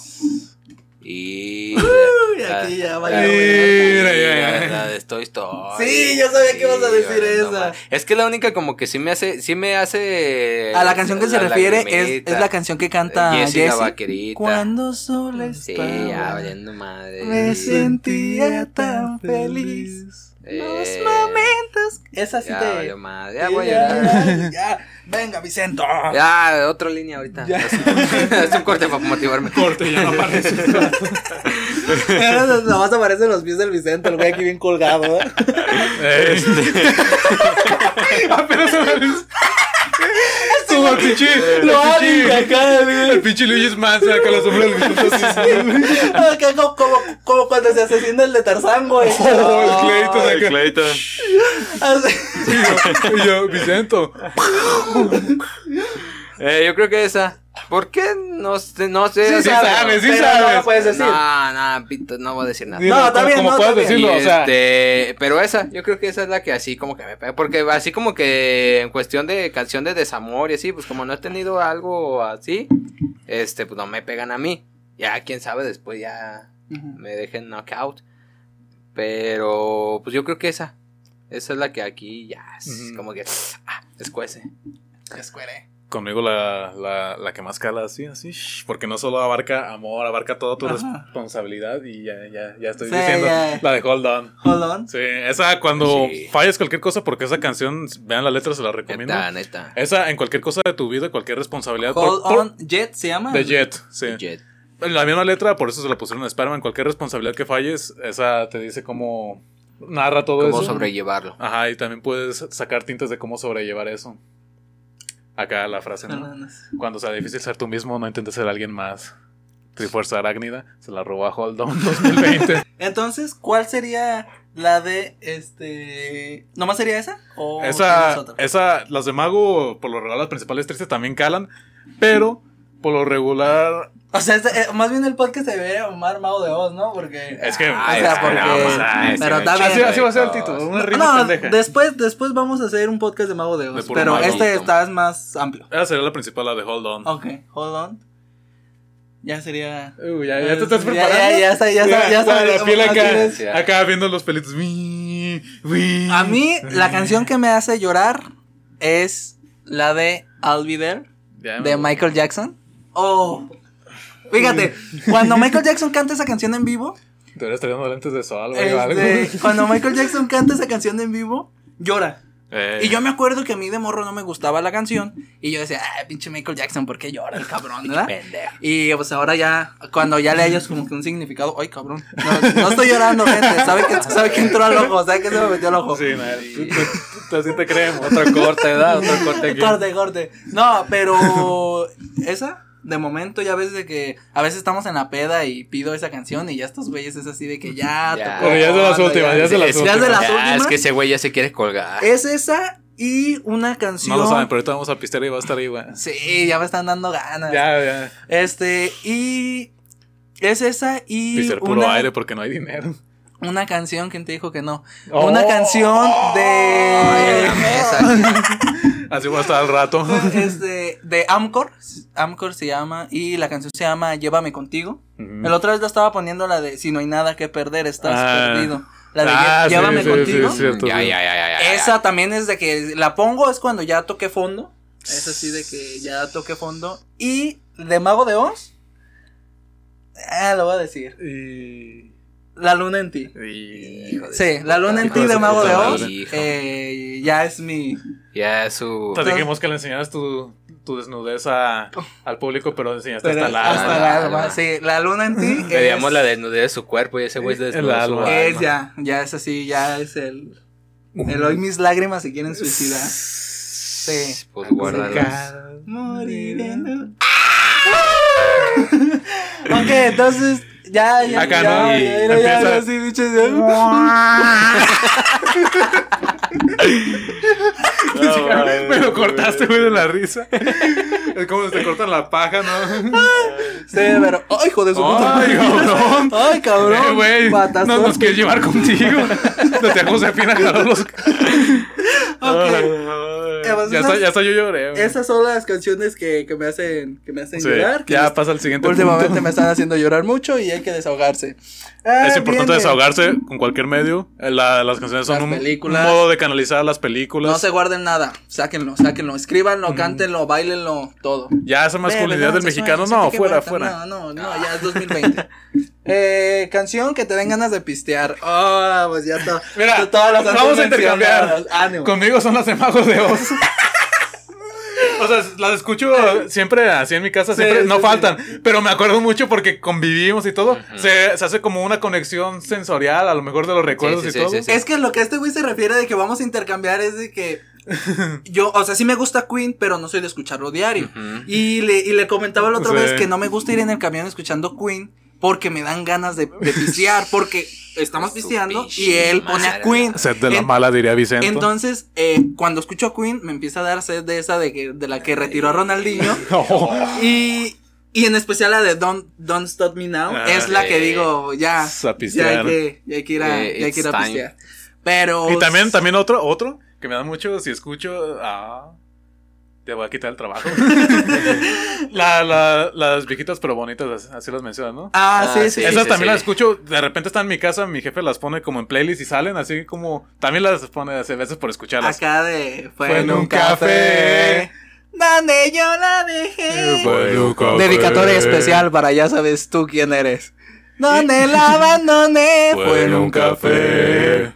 B: Y.
A: Uy,
B: la-
A: aquí ya va
C: ya, ya.
B: La de Toy Story.
A: Sí, yo sabía que ibas a decir esa.
B: Es que la única como que sí me hace, sí me hace.
A: A la canción que se
B: la
A: refiere es, es la canción que canta
B: Jessie la
A: Jessie.
B: vaquerita.
A: Cuando solo
B: Sí,
A: estaba,
B: ya valiendo madre.
A: me sentía tan feliz. Los
B: Eh,
A: momentos. Esa sí
B: Ya
A: te.
B: valió madre. Ya voy a
A: Ya,
B: llorar.
A: ya, ya. Venga, Vicento.
B: Ya, otra línea ahorita. Es un corte para motivarme.
C: Corte, ya no aparece.
A: Nada más aparecen los pies del Vicente, el güey aquí bien colgado. ¿eh?
C: Este. Apenas se me Como el pinche.
A: Lo
C: el
A: hago
C: pinche-
A: acá, güey.
C: El pinche Luis Mansa con la sombra del.
A: Acá como, como, como cuando se asesina el de Tarzán, güey.
C: Oh, el Clayton acá.
B: Clayton.
A: Así.
C: Y yo, Vicento.
B: Eh, yo creo que esa. ¿Por qué? No sé, no sé.
A: Sí
C: sabes, sí sabes.
A: No lo puedes decir.
B: No, no, pito, no voy a decir nada.
A: No, está
C: como-
A: bien,
C: Como
A: no,
C: puedes decirlo,
B: Y
C: o sea.
B: este, pero esa, yo creo que esa es la que así como que me pega. Porque así como que en cuestión de canción de desamor y así, pues como no he tenido algo así, este, pues no me pegan a mí. Ya, quién sabe, después ya me dejen knockout. Pero, pues yo creo que esa. Esa es la que aquí ya es
C: Ujú.
B: como que ah, escuece.
A: Escuere.
C: Conmigo la, la, la que más cala así, así, porque no solo abarca amor, abarca toda tu
A: Ajá.
C: responsabilidad y ya, ya, ya estoy
A: Sí,
C: diciendo la de Hold On.
A: Hold on.
C: Sí, esa cuando
B: Sí.
C: falles cualquier cosa, porque esa canción, vean la letra, se la recomiendo.
B: Neta, neta.
C: Esa en cualquier cosa de tu vida, cualquier responsabilidad.
A: Hold
C: por- por-
A: on. Jet se llama.
C: De Jet, sí.
B: Jet.
C: En la misma letra, por eso se la pusieron en Spider-Man. Cualquier responsabilidad que falles, esa te dice cómo narra todo
B: Cómo
C: eso.
B: sobrellevarlo.
C: Ajá, y también puedes sacar tintes de cómo sobrellevar eso. Acá la frase,
A: No,
C: ¿no?
A: no, no.
C: Cuando sea difícil ser tú mismo, no intentes ser alguien más. Trifuerza Arácnida se la robó a Hold On 2020.
A: Entonces, ¿cuál sería la de este. ¿Nomás sería esa? ¿O
C: esa,
A: otra?
C: esa, las de Mago, por lo regular, las principales tristes también calan. Pero por lo regular.
A: O sea, este, eh, más bien el podcast se debería llamar Mago de Oz, ¿no? Porque.
C: Es que.
A: o sea, porque- pero está bien.
C: Así, así va a ser el título. Una rima
A: No,
C: pendeja.
A: después, después vamos a hacer un podcast de Mago de
C: De
A: Oz.
C: puro
A: Pero
C: mago.
A: este está más amplio.
C: Esa sería la principal, la de Hold On.
A: Ok, hold on. Ya sería.
C: Uh, ya, ya te estás
A: Ya,
C: preparando.
A: ya, ya está, ya está, ya está.
C: La piel
A: Así
C: acá,
A: es.
C: acá viendo los pelitos.
A: A mí, la canción que me hace llorar es la de I'll Be There
C: Ya
A: de. Michael Jackson. Oh. Fíjate, cuando Michael Jackson canta esa canción en vivo,
C: Deberías estar dando lentes de sol, güey, o algo.
A: este, cuando Michael Jackson canta esa canción en vivo, llora.
C: Eh,
A: Y yo me acuerdo que a mí de morro no me gustaba la canción. Y yo decía, ay, pinche Michael Jackson, ¿por qué llora el cabrón, verdad?
B: Pendejo.
A: Y pues ahora ya, cuando ya le hayas como que un significado, ay, cabrón. No, no estoy llorando, gente. ¿Sabe que, sabe que entró al ojo? ¿Sabe que se me metió al ojo?
C: Sí, así te creemos.
B: Otro corte, ¿verdad? Otro corte aquí.
A: Corte, corte. No, pero esa, de momento, ya ves de que a veces estamos en la peda y pido esa canción y ya estos güeyes es así de que ya,
B: Ya.
A: tocó
C: Pero ya es de las últimas, ya es de las
A: ya es de las
B: Ya,
A: últimas.
B: es que ese güey ya se quiere colgar.
A: Es esa y una canción.
C: No lo saben, pero ahorita vamos a pistear y va a estar ahí, güey.
A: Sí, ya me están dando ganas.
C: Ya, ya.
A: Este, y. Es esa y.
C: Pistear puro
A: una,
C: aire porque no hay dinero.
A: una canción, ¿quién te dijo que no?
C: Oh.
A: Una canción
B: Ay, en la
A: de.
B: mesa.
C: Así va a estar al rato.
A: Este, de Amcor. Amcor se llama. Y la canción se llama Llévame contigo. El otra vez la estaba poniendo la de Si no hay nada que perder, estás
C: Ah.
A: perdido. La de
C: Ah,
A: Llévame
C: sí,
A: contigo.
C: sí, es cierto,
B: Ya,
C: sí.
B: ya, ya, ya, ya.
A: Esa también es de que la pongo es cuando ya toqué fondo. Es así de que ya toqué fondo. Y de Mago de Oz. Ah, lo voy a decir.
C: Y...
A: La luna en ti.
C: y-
A: Sí, la luna en ti de. Mago de Oz. eh, ya es mi.
B: Ya es su.
C: Te dijimos que le enseñaras tu, tu desnudez a- al público, pero enseñaste
A: pero
C: hasta la
A: hasta
B: alma.
A: la alma. Sí, la luna en ti.
B: Veíamos
A: es-
B: la desnudez de su cuerpo y ese güey
C: El
B: desnudo
C: alma.
B: alma.
A: Es ya, ya es así, ya es el. El hoy mis lágrimas se quieren suicidar. Sí.
B: Pues guárdalas.
A: Morir en el- ok, entonces. Ya, ya,
C: Acá,
A: ya,
C: ¿no?
A: ya, ya.
C: Me lo cortaste, güey, de la risa. Es como si te cortan la paja, ¿no?
A: Sí, pero. ¡Ay, hijo de su puta
C: Ay,
A: madre!
C: cabrón.
A: ¡Ay, cabrón!
C: Eh, güey, no nos quieres llevar contigo. No te Josefina jaló los.
A: Ok.
C: Ay,
A: pues
C: ya,
A: esas-
C: está, ya está, yo lloré. güey.
A: Esas son las canciones que, que me hacen, que me hacen
C: Sí,
A: llorar. que
C: ya pasa al siguiente
A: últimamente
C: punto.
A: me están haciendo llorar mucho y hay que desahogarse. Ah,
C: Es importante
A: viene.
C: desahogarse con cualquier medio. Eh, la- las canciones son
A: Las
C: un, modo de canalizar las películas.
A: No se guarden nada. Sáquenlo, sáquenlo. Escríbanlo, cántenlo, bailenlo, todo.
C: Ya esa masculinidad del mexicano,
A: sexual,
C: no, fuera, fuera.
A: No, no, no, ya es 2020. eh, canción que te den ganas de pistear. Ah, pues ya está.
C: Mira,
A: Todas las
C: vamos a intercambiar.
A: Ánimo.
C: Conmigo son las de Magos de Oz. O sea, las escucho siempre así en mi casa,
A: Sí,
C: siempre
A: sí,
C: no
A: sí.
C: faltan. Pero me acuerdo mucho porque convivimos y todo. se, se hace como una conexión sensorial, a lo mejor de los recuerdos
B: sí,
C: y
B: sí,
C: todo.
B: sí, sí.
A: Es que lo que este güey se refiere de que vamos a intercambiar es de que yo, o sea, sí me gusta Queen, pero no soy de escucharlo diario. Y le, y le comentaba la otra
C: Sí.
A: vez que no me gusta ir en el camión escuchando Queen porque me dan ganas de, de pistear, porque estamos pisteando y él pone a. Queen.
C: Sed de la
A: En-
C: mala, diría Vicente.
A: Entonces, eh, cuando escucho a Queen, me empieza a dar sed de esa de, que, de la que retiró a Ronaldinho.
C: Oh,
A: Y, y en especial la de Don't, Don't Stop Me Now.
C: Ah,
A: es la que digo, ya. Ya hay que, ya hay que ir a,
B: Eh,
A: ya hay que ir a pistear. Pero.
C: Y también, también otro, otro que me da mucho si escucho. Ah, te voy a quitar el trabajo. la, la, las viejitas pero bonitas, así- las mencionas, ¿no?
A: Ah,
B: Ah,
A: sí, sí.
C: Esas también las escucho, de repente están en mi casa, mi jefe las pone como en playlist y salen así como, también las pone a veces por escucharlas.
A: Acá de. Fue,
C: Fue
A: en un café. Donde yo la dejé.
C: Fue en un café.
A: Dedicatoria especial para ya sabes tú quién eres. Donde la abandoné.
C: Fue en un café.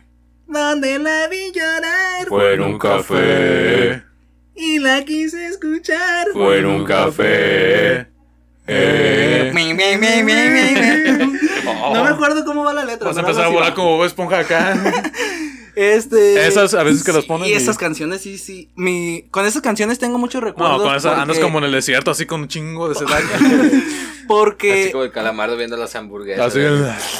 A: Donde la vi llorar.
C: Fue en un café.
A: Y la quise escuchar.
C: Fue en un café. Eh.
A: Mi. No me acuerdo cómo va la letra.
C: Vas a empezar a volar como Bob Esponja acá.
A: Este.
C: Esas a veces que las ponen
A: Y
C: y-
A: esas canciones, sí, sí. Mi, con esas canciones tengo muchos recuerdos.
C: No, con esa andas
A: porque-
C: como en el desierto, así con un chingo de sedaño.
A: Porque.
B: Así como el calamardo viendo las hamburguesas.
C: Así.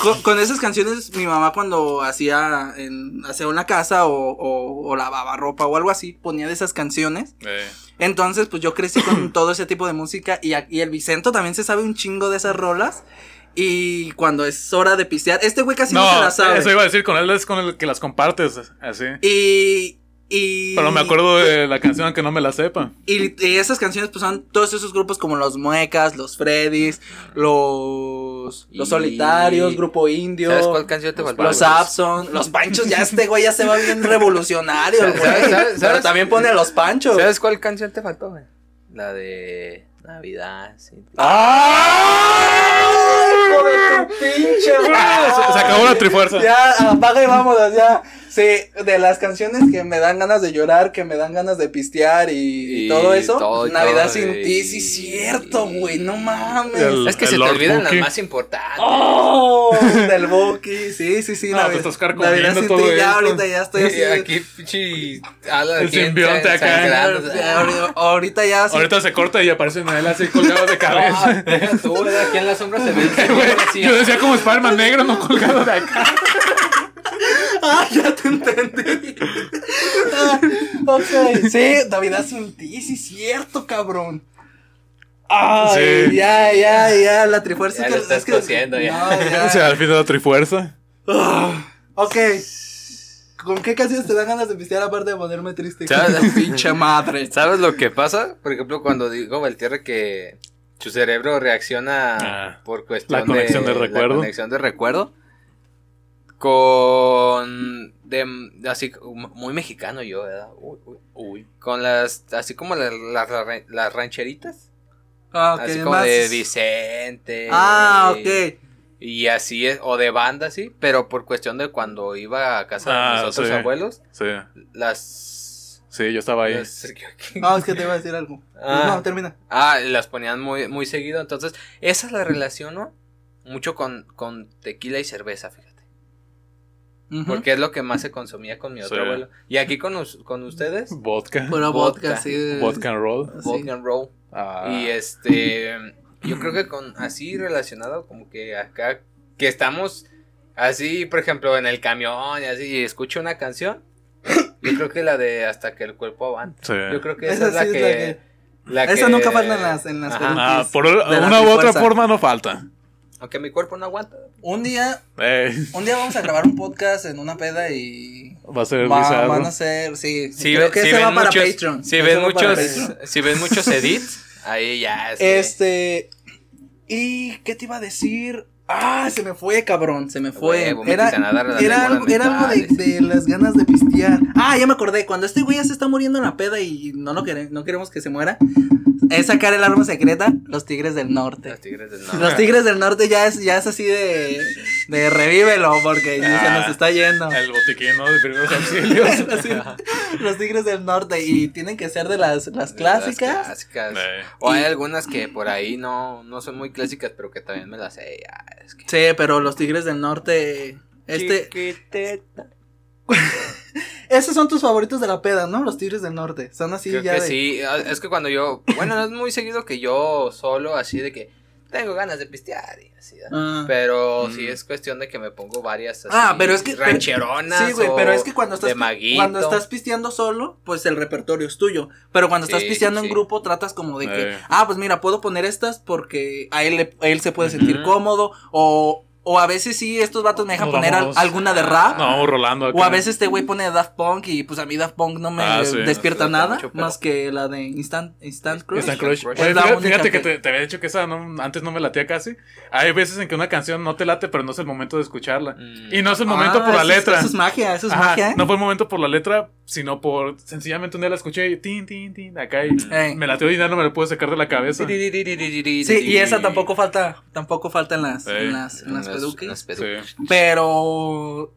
A: Con, con esas canciones, mi mamá cuando hacía en, hacía una casa o, o, o lavaba ropa o algo así, ponía de esas canciones.
C: eh,
A: Entonces, pues yo crecí con todo ese tipo de música y, y el Vicento también se sabe un chingo de esas rolas. Y cuando es hora de pistear, este güey casi no, se
C: No,
A: la sabe.
C: eso iba a decir, con él es con el que las compartes, así.
A: Y, y.
C: Pero me acuerdo de la canción aunque no me la sepa.
A: Y, y esas canciones, pues son todos esos grupos como los Muecas, los Freddys, los. Los
B: Y-
A: Solitarios, Grupo Indio.
B: ¿Sabes cuál canción te faltó?
A: Los Abson, los Panchos, ya este güey ya se va bien revolucionario, el güey.
B: ¿Sabes- sabes-
A: Pero
B: sabes?
A: también pone a los Panchos.
B: ¿Sabes cuál canción te faltó, güey? La de Navidad, sí.
A: ¡Ay, hijo de tu pinche
C: Se, se acabó la trifuerza.
A: Ya, apaga y vámonos, ya. Sí, de las canciones que me dan ganas de llorar, que me dan ganas de pistear y,
B: Y
A: todo eso.
B: todo
A: Navidad
B: todo,
A: sin
B: y-
A: ti, sí, es cierto, güey, no mames.
C: El-
B: Es que se te
C: Lord
B: olvidan
C: Buki.
B: las más importantes.
A: Oh, del Buki, sí, sí, sí.
C: No,
A: Navidad-
C: te
A: Navidad sin ti, ya ahorita ya estoy así.
B: Aquí, pinche.
C: El simbionte acá.
A: ahorita- ya sí.
C: Ahorita se corta y aparece Noel así colgado de
B: Ah,
C: cabeza.
B: deja tú. Aquí en la sombra se ve.
C: Yo decía como Spider-Man negro, no colgado de acá.
A: Ah, ya te entendí. Ah, ok, sí, Navidad sin ti, sí, cierto, cabrón. Ay,
C: Sí.
A: ya, ya, ya, la trifuerza
B: Ya lo estás
A: es que
B: cosiendo, ya.
A: No, ya.
C: O sea, al fin de la trifuerza.
A: Ah, ok. ¿Con qué canciones te dan ganas de pistear aparte de ponerme triste?
B: ¿Sabes?
A: Pinche madre.
B: ¿Sabes lo que pasa? Por ejemplo, cuando digo Valtierra que su cerebro reacciona
C: Ah,
B: por cuestión
C: la conexión de recuerdo.
B: La conexión de recuerdo. Con. De, así, muy mexicano yo, ¿verdad? Uy, uy.
C: Uy.
B: Con las. Así como la- la- la- las rancheritas.
A: Ah, ok,
B: así como
A: más-
B: de Vicente.
A: Ah,
B: y-
A: ok.
B: Y así es, o de banda, sí, pero por cuestión de cuando iba a casa
C: Ah,
B: de mis otros
C: sí.
B: abuelos,
C: Sí,
B: las...
C: sí, yo estaba ahí.
B: las-
A: No, es que te iba a decir algo.
B: Ah.
A: No, termina.
B: Ah, las ponían muy, muy seguido, entonces esa la relaciono mucho con, con tequila y cerveza, fíjate, Porque es lo que más se consumía con mi otro
C: Sí.
B: abuelo. Y aquí con, con ustedes,
C: Vodka.
A: Pura vodka,
B: Vodka.
A: sí.
C: Vodka and roll.
A: Sí.
B: vodka and roll.
C: Ah.
B: Y este, yo creo que con así relacionado, como que acá, que estamos así, por ejemplo, en el camión y así, y escucho una canción, yo creo que la de Hasta que el cuerpo aguante.
C: Sí.
B: Yo creo que
A: Esa
B: esa, es la
A: sí es
B: que,
A: la que-
B: la
A: Esa
B: que-
A: nunca falta en las- en las
B: Ajá.
C: Ah, por una u otra
A: trifuerza.
C: forma no falta.
B: Aunque mi cuerpo no aguanta.
A: Un día,
C: Eh,
A: un día vamos a grabar un podcast en una peda y
C: va a ser
A: Va-
C: bizarro.
A: van a ser, sí.
B: Si,
A: creo
B: ve-
A: que
B: si
A: ese va para Patreon.
B: Si ven muchos, si ven muchos edits, ahí ya. es que-
A: Este. ¿Y qué te iba a decir? Ah, se me fue, cabrón, se me fue. Era era algo, era algo de, las ganas de pistear. Ah, ya me acordé. Cuando este güey ya se está muriendo en la peda y no lo queremos, no queremos que se muera, es sacar el arma secreta, los tigres del norte.
B: Los tigres del norte.
A: Los tigres del norte ya es, ya es así de, de revívelo porque se
C: Ah,
A: nos está yendo.
C: El botiquín, ¿no? De primeros auxilios.
A: Así, los tigres del norte y tienen que ser de las, las
B: Las
A: clásicas.
B: clásicas.
C: Eh,
B: O hay algunas que por ahí no, no son muy clásicas, pero que también me las sé. ya, es que-
A: Sí, pero los tigres del norte. Este. Esos son tus favoritos de la peda, ¿no? Los tigres del norte. Son así
B: Creo
A: ya.
B: que
A: de-
B: sí. ah, Es que cuando yo. Bueno, no es muy seguido que yo solo, así de que tengo ganas de pistear y así.
A: Ah.
B: Pero
C: Mm.
B: sí es cuestión de que me pongo varias así,
A: Ah, pero es que- pero-
B: rancheronas.
A: Sí, güey,
B: o
A: pero es que cuando estás,
B: de maguito.
A: cuando estás pisteando solo, pues el repertorio es tuyo. Pero cuando estás
B: Sí,
A: pisteando
B: sí,
A: en grupo, tratas como de que,
C: Eh.
A: ah, pues mira, puedo poner estas porque a él, le- a él se puede sentir cómodo. O, o a veces sí, estos vatos me dejan
C: Nos
A: poner al- alguna de rap.
C: No, vamos rolando acá.
A: O a veces este güey pone Daft Punk y pues a mí Daft Punk no me
C: Ah, sí.
A: despierta
B: No
A: nada
B: mucho,
A: más que la de Instant, Instant Crush.
C: Instant Crush. Fíjate, que,
A: que-
C: te, te había dicho que esa no, antes no me latía casi. Hay veces en que una canción no te late, pero no es el momento de escucharla.
B: Mm.
C: Y no es el momento
A: Ah,
C: por la
A: eso
C: letra.
A: Eso es magia, eso es
C: Ajá,
A: magia. ¿eh?
C: No fue el momento por la letra, sino por sencillamente un día la escuché y tin, tin, tin, acá y
A: Ey.
C: me latió y ya no me la pude sacar de la cabeza.
A: Sí, y esa tampoco falta, tampoco falta en las,
C: Sí.
A: en las, en las peduques.
B: unas peduques.
C: Sí.
A: Pero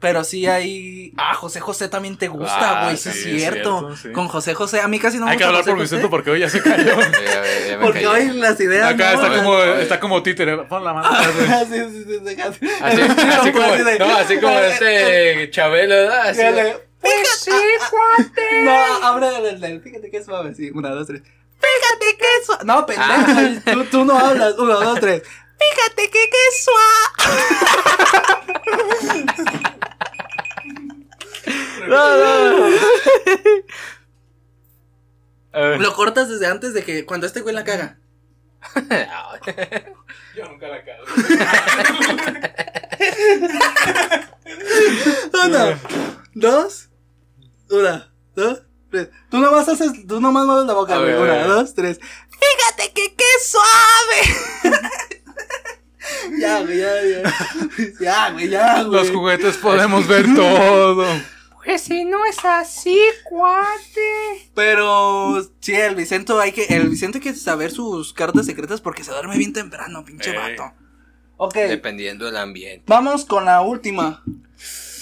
A: Pero sí hay. Ah, José José también te gusta,
C: Ah,
A: güey. Sí,
C: sí,
A: es
C: es
A: cierto.
C: cierto, sí.
A: Con José José. A mí casi no me
C: Hay que
A: gusta
C: hablar
A: José
C: por
A: José,
C: Vicente porque hoy ya se cayó.
B: Ya, ya- ya me
A: Porque hoy las ideas.
C: Acá
A: no,
C: está como, está como títere. Pon la mano. atrás, güey.
A: Ah, sí, sí, sí, sí, casi.
B: Así, así como, no, así como este Chabelo, ¿verdad? Así. Pues sí, cuate.
A: No, abre el del. Fíjate que suave. Sí, una, dos, tres. Fíjate que suave. No, pendejo. Tú, tú no hablas. Uno, dos, tres. Fíjate que qué suave. No, no.
B: Ver.
A: Lo cortas desde antes de que cuando este güey la caga.
C: Yo nunca la cago.
A: Una, dos, una, dos, tres. Tú nomás haces, tú nomás mueves la boca, güey. Una, dos, tres. Fíjate que qué suave. ya, güey, ya, ya. Ya, güey, ya, güey.
C: Los juguetes podemos ver todo.
B: Pues si no es así, cuate.
A: Pero sí, el Vicente hay que, el Vicente hay que saber sus cartas secretas porque se duerme bien temprano, pinche
C: Ey.
A: vato. Ok,
B: Dependiendo del ambiente.
A: vamos con la última.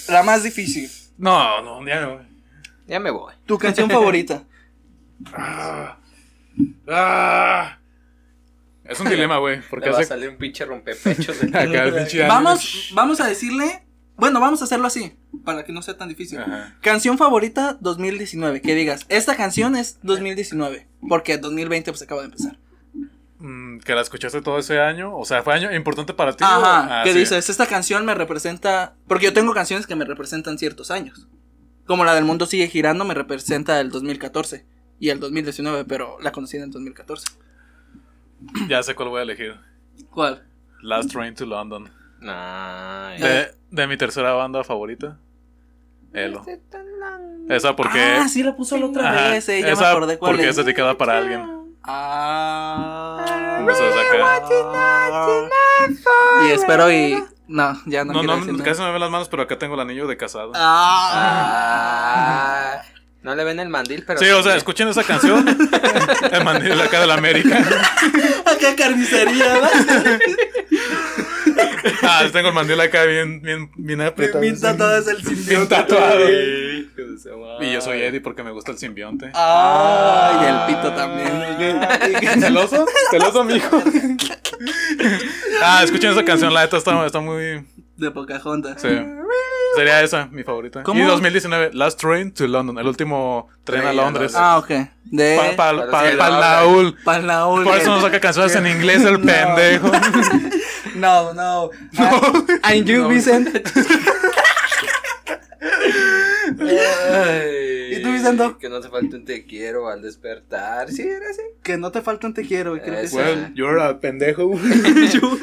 A: La más difícil.
C: No, no, ya no.
B: Ya me voy.
A: Tu canción favorita.
C: Ah. Ah. Es un dilema, güey. Porque
B: Le va a salir un pinche rompepechos. de-
C: acá pinche
A: Vamos, vamos a decirle. Bueno, vamos a hacerlo así, para que no sea tan difícil.
C: Ajá.
A: Canción favorita 2019, que digas, esta canción es 2019, porque 2020 pues acaba de empezar.
C: Mm, que la escuchaste todo ese año. O sea, fue año importante para ti.
A: Ajá,
C: Ah,
A: que
C: sí.
A: dices, esta canción me representa, porque yo tengo canciones que me representan ciertos años. Como la del mundo sigue girando me representa el 2014 y el 2019, pero la conocí en el 2014.
C: Ya sé cuál voy a elegir.
A: ¿Cuál?
C: Last Train to London.
B: Nah,
C: De, de mi tercera banda favorita. Elo. Esa porque.
A: ah, sí la puso la otra
C: Ajá,
A: vez, eh, ya me
C: esa
A: acordé cuál
C: porque
A: es.
C: es dedicada para alguien.
A: Ah. Y espero y no, ya no,
C: No,
A: quiero
C: no,
A: decir
C: casi no me ven las manos, pero acá tengo el anillo de casado.
A: Ah.
B: Ah, no le ven el mandil, pero.
C: Sí, o sea, escuchen esa canción. el mandil acá de la América.
A: Acá carnicería, ¿no?
C: Ah, tengo el mandil acá bien, bien, bien apretado.
A: Bien tatuado es el
C: Bien
A: simbionte.
C: tatuado.
B: Hijo de su madre.
C: Y yo soy Eddie porque me gusta el simbionte.
A: Ah, y el pito también.
C: ¿Celoso? ¿Celoso, mijo? ah, escuchen esa canción, la neta está, está muy.
A: De Pocahontas.
C: Sí. Sería esa, mi favorita.
A: ¿Cómo?
C: Y 2019, Last Train to London, el último tren a Londres.
A: Ah, ok. De
C: Pa, pa, pa- pa-
B: no,
C: Naul.
A: Panaul.
C: Por eso no saca canciones en inglés, el
A: No.
C: pendejo.
A: No, no. Ah, And you,
C: No.
A: Vicente. ¿Y?
B: Que no te falte un te quiero al despertar. Sí, era así.
A: Que no te falta un te quiero. Creo que sí.
C: Well, you're a pendejo.
A: You,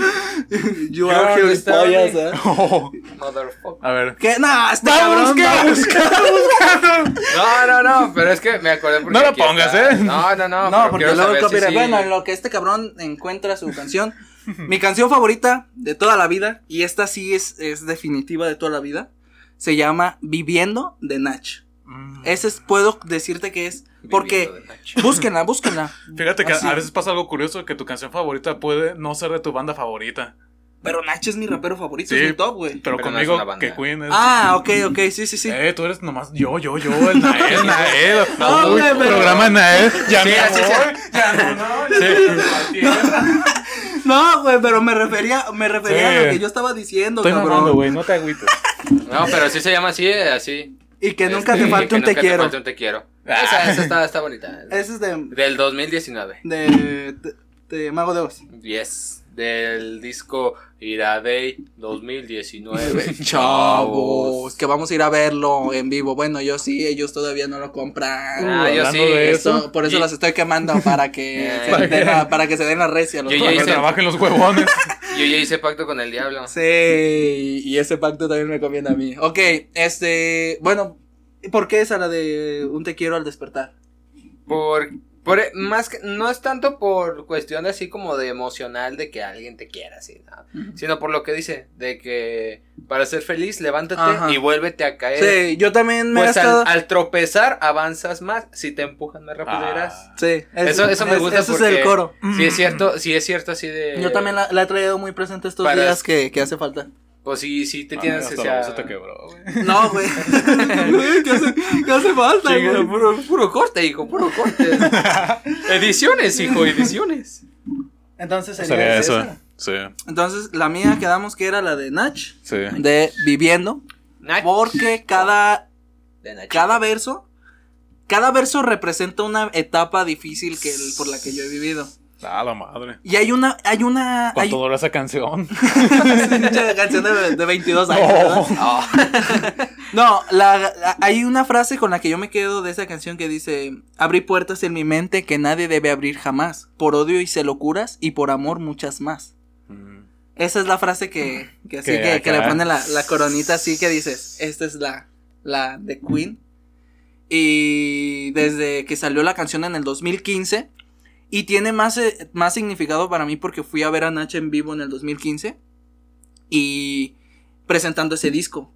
A: you are? ¿eh?
C: Oh,
B: Motherfucker.
C: a ver.
A: ¿Qué? No,
C: que
A: no.
C: buscando.
B: No, no, no, pero es que me acordé porque
C: No lo pongas,
B: está.
C: ¿eh?
B: No, no, no.
A: No, porque luego el
B: si.
A: Bueno, en lo que este cabrón encuentra su canción. mi canción favorita de toda la vida, y esta sí es, es definitiva de toda la vida, se llama Viviendo de Nach.
C: Mm.
A: Ese es, puedo decirte que es. Porque.
B: Nacho.
A: Búsquenla, búsquenla.
C: Fíjate que
A: Así.
C: a veces pasa algo curioso que tu canción favorita puede no ser de tu banda favorita.
A: Pero Nach es mi rapero favorito,
C: Sí,
A: es mi top, güey.
C: Pero, conmigo, que Queen es.
A: Ah, ok, ok, sí, sí, sí.
C: Eh, tú eres nomás yo, yo, yo, el Nael, Nael.
A: No,
C: Uy,
A: güey, pero-
C: programa Nael. Ya
B: Sí,
C: me voy. Ya no, no. Sí.
A: No, güey, pero me refería, me refería
C: Sí.
A: a lo que yo estaba diciendo,
C: Estoy
A: cabrón.
C: güey, no te agüites.
B: No, pero sí se llama así, eh, así.
A: Y que nunca
B: Este,
A: te falte un te
B: nunca
A: quiero.
B: falte un te quiero.
C: Ah.
B: Esa, esa está, está bonita.
A: Ese es de,
B: Del 2019.
A: de, de, de Mago de Oz.
B: Yes. Del disco Iradei 2019.
A: Chavos, que vamos a ir a verlo en vivo. Bueno, yo sí, ellos todavía no lo compran.
B: Ah, yo sí.
C: de
A: Eso,
C: eso.
A: por eso
B: Y-
A: los estoy quemando para que,
B: Eh.
A: se den la- para que se den la recia. Los
B: Yo ya
C: que trabajen los huevones.
B: Yo ya hice pacto con el diablo.
A: Sí, y ese pacto también me conviene a mí. Ok, este, bueno, ¿por qué esa la de un te quiero al despertar?
B: Por, por más que no es tanto por cuestión así como de emocional de que alguien te quiera así, ¿no? sino por lo que dice de que para ser feliz levántate
A: Ajá.
B: y vuélvete a caer.
A: Sí, yo también me he
B: Pues
A: estado...
B: al, al tropezar avanzas más, si te empujan más rápido irás.
C: Ah.
A: Sí,
B: Eso, eso me
A: es-
B: gusta
A: Ese
B: porque
A: es el coro.
B: Sí es cierto, sí es cierto así de
A: Yo también la, la he traído muy presente estos
B: Para-
A: días que, que hace falta.
B: Pues sí, sí te
C: Ah,
B: tienes
C: hasta
B: o
C: la
B: sea,
C: voz se te quebró, güey.
A: No, güey. ¿Qué hace, qué hace falta, güey?
B: puro, puro corte, hijo, puro corte. ediciones, hijo, ediciones.
A: Entonces
C: Sería eso.
A: esa.
C: Sí,
A: Entonces, la mía quedamos que era la de Nach,
C: sí.
A: de Viviendo,
B: Nach-
A: porque cada,
B: de
A: cada verso, cada verso representa una etapa difícil que el- por la que yo he vivido.
C: Ah, la madre.
A: Y hay una, hay una, hay
C: ¿Cuánto dura esa canción?
A: Canción de, de 22 años, No, la, la- hay una frase con la que yo me quedo de esa canción que dice, abrí puertas en mi mente que nadie debe abrir jamás, por odio hice locuras y por amor muchas más.
C: Mm.
A: Esa es la frase que, que así
C: Que
A: le pone la, la coronita así que dices, esta es la, la de Queen. Y desde que salió la canción en el 2015, y tiene más, eh, más significado para mí porque fui a ver a Nach en vivo en el 2015 y presentando ese disco.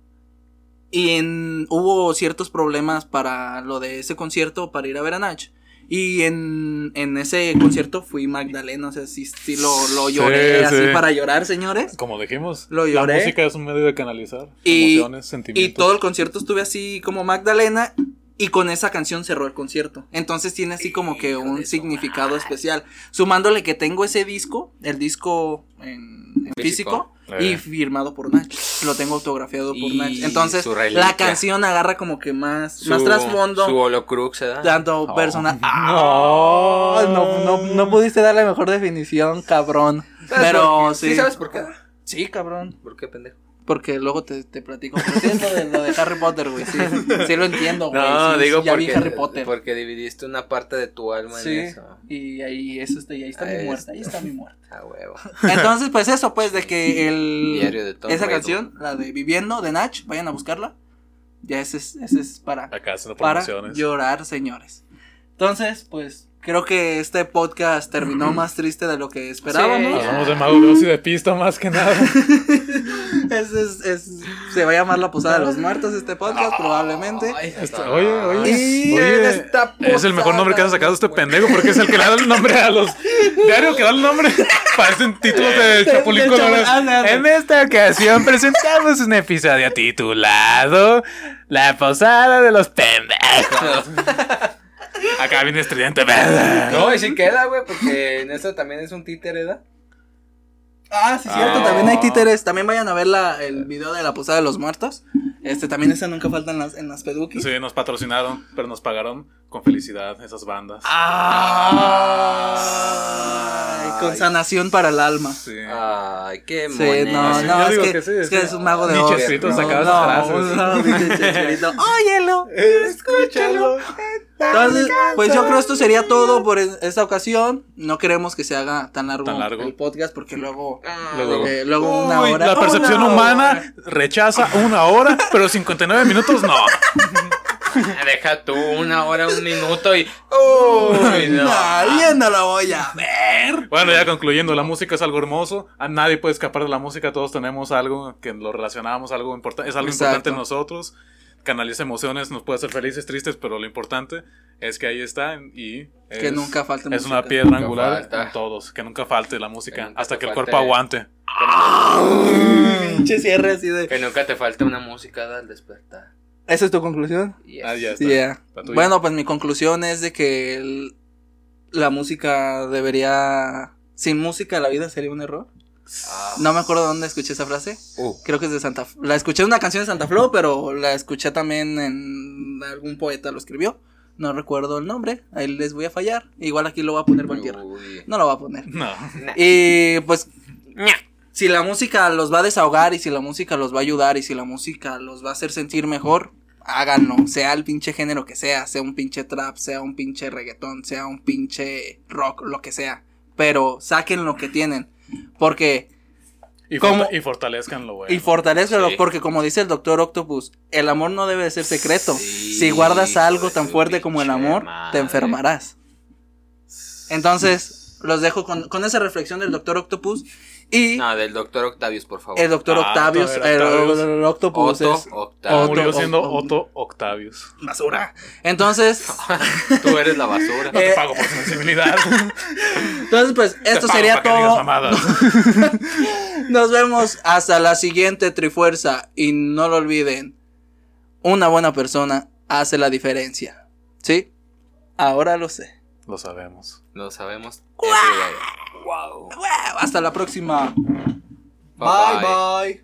A: Y en, hubo ciertos problemas para lo de ese concierto, para ir a ver a Nach. Y en, en ese concierto fui Magdalena, o sea, sí, sí lo, lo lloré
C: Sí,
A: así
C: sí.
A: para llorar, señores.
C: Como dijimos,
A: Lo
C: la
A: lloré.
C: música es un medio de canalizar
A: Y-
C: emociones, sentimientos.
A: Y todo el concierto estuve así como Magdalena y con esa canción cerró el concierto. Entonces tiene así como que
B: Hijo
A: un significado especial. Sumándole que tengo ese disco, el disco en, en físico,
C: Físico.
A: y
C: Eh.
A: firmado por Nach. Lo tengo autografiado por Nach. Entonces la canción agarra como que más,
B: su,
A: más trasfondo.
B: Su holocrux, ¿verdad?
A: Tanto
C: Oh.
A: personal.
C: No.
A: Ah, no, no, no pudiste dar la mejor definición, cabrón.
B: ¿Sabes
A: Pero
B: qué?
A: sí.
B: sabes por qué?
A: Sí, cabrón.
B: ¿Por qué, pendejo?
A: Porque luego te, te platico. Pero sí es lo de, lo de Harry Potter, güey. Sí, sí lo entiendo, güey.
B: No,
A: sí,
B: digo
A: ya
B: porque,
A: vi Harry Potter.
B: porque dividiste una parte de tu alma
A: Sí,
B: en eso.
A: y ahí, eso está, y ahí está
B: Ahí
A: mi muerte,
B: está.
A: ahí está mi muerte.
B: A huevo.
A: Entonces, pues eso, pues, de que el...
B: Diario de Tom
A: esa
B: Riddle.
A: canción, la de Viviendo, de Nach, vayan a buscarla. Ya ese es, ese es para,
C: Acá haciendo
A: para llorar, señores. Entonces, pues, creo que este podcast terminó más triste de lo que esperábamos.
C: Nos vamos de Oz y de pista más que nada.
A: Ese es, es- se va a llamar La Posada de los Muertos este podcast, probablemente.
B: Ay,
C: Este, oye, oye,
A: Y
C: oye,
B: en esta
C: es el mejor nombre que ha sacado este pendejo porque es el que le da el nombre a los diarios que da el nombre. Parecen títulos de Chapulín Colorado. En esta ocasión presentamos un episodio titulado La Posada de los Pendejos. Acá viene estridente.
B: No, y sí queda, güey, porque en eso también es un títere, ¿verdad?
A: Ah, sí, cierto,
C: Ah.
A: también hay títeres. También vayan a ver la, el video de la Posada de los Muertos. Este, también esa nunca falta en las, en las peduquis.
C: Sí, nos patrocinaron, pero nos pagaron con felicidad esas bandas.
A: Ay, con sanación para el alma.
C: Sí.
B: Ay, qué
A: Sí, no,
C: sí,
A: no, es que,
C: que sí,
A: es,
C: sí.
A: que es un mago de
C: Ni
A: Oz.
C: Chespirito
A: No,
C: sacaba
A: no,
C: esas frases.
A: no. Óyelo, escúchalo. Entonces, pues yo creo esto sería todo por es- esta ocasión. No queremos que se haga tan largo,
C: Tan largo.
A: el podcast porque luego,
B: Ah,
C: Luego-
A: eh, luego una hora.
C: La percepción humana
A: hora.
C: rechaza una hora, pero 59 minutos no.
B: Deja tú una hora, un minuto y. Uy, no.
A: No, yo no lo voy a ver.
C: Bueno, ya concluyendo, la música es algo hermoso. A nadie puede escapar de la música. Todos tenemos algo que lo relacionamos, algo importante. Es algo
A: Exacto.
C: importante en nosotros. Canaliza emociones, nos puede hacer felices, tristes, pero lo importante es que ahí está y es,
A: Que nunca falte
C: es
A: música.
C: una piedra
B: Nunca
C: angular
B: falta.
C: en todos. Que nunca falte la música hasta que el cuerpo aguante.
A: Pinche cierre así de.
B: Que nunca te falte una música al despertar.
A: ¿Esa es tu conclusión?
B: Yes.
C: Ah, ya está.
A: Bueno, pues mi conclusión es de que el- la música debería. Sin música la vida sería un error.
B: Ah.
A: No me acuerdo dónde escuché esa frase.
B: Uh.
A: Creo que es de Santa La escuché en una canción de Santa Flo, pero la escuché también en algún poeta lo escribió. No recuerdo el nombre. Ahí les voy a fallar. Igual aquí lo voy a poner cualquiera.
B: Uy.
A: No lo va a poner.
C: No.
A: Y pues si la música los va a desahogar y si la música los va a ayudar y si la música los va a hacer sentir mejor, háganlo, sea el pinche género que sea, sea un pinche trap, sea un pinche reggaetón, sea un pinche rock, lo que sea, pero saquen lo que tienen, porque
C: Y,
A: ¿Cómo?
C: forta- y fortalezcan lo bueno.
A: y fortalezcanlo,
B: Sí.
A: porque como dice el doctor Octopus, el amor no debe de ser secreto.
B: Sí,
A: si guardas algo tan fuerte como el amor,
B: madre.
A: te enfermarás. Entonces, los dejo con, con esa reflexión del doctor Octopus. Y
B: No, del doctor Octavius, por favor.
A: el doctor
C: Ah,
A: Octavius, el,
C: Octavius.
A: el- el Octopus
B: Otto
A: es
B: Octavius.
A: Otto-
C: Murió siendo
A: Otto-
C: Otto Octavius.
A: basura. Entonces,
B: Tú eres la basura.
C: No
A: Eh,
C: te pago por sensibilidad.
A: entonces pues esto
C: Te
A: sería todo. Nos vemos hasta la siguiente Trifuerza y no lo olviden, una buena persona hace la diferencia. ¿Sí? Ahora lo sé.
C: Lo sabemos.
B: Lo sabemos. Wow.
A: Hasta la próxima.
B: Bye, bye.
A: bye.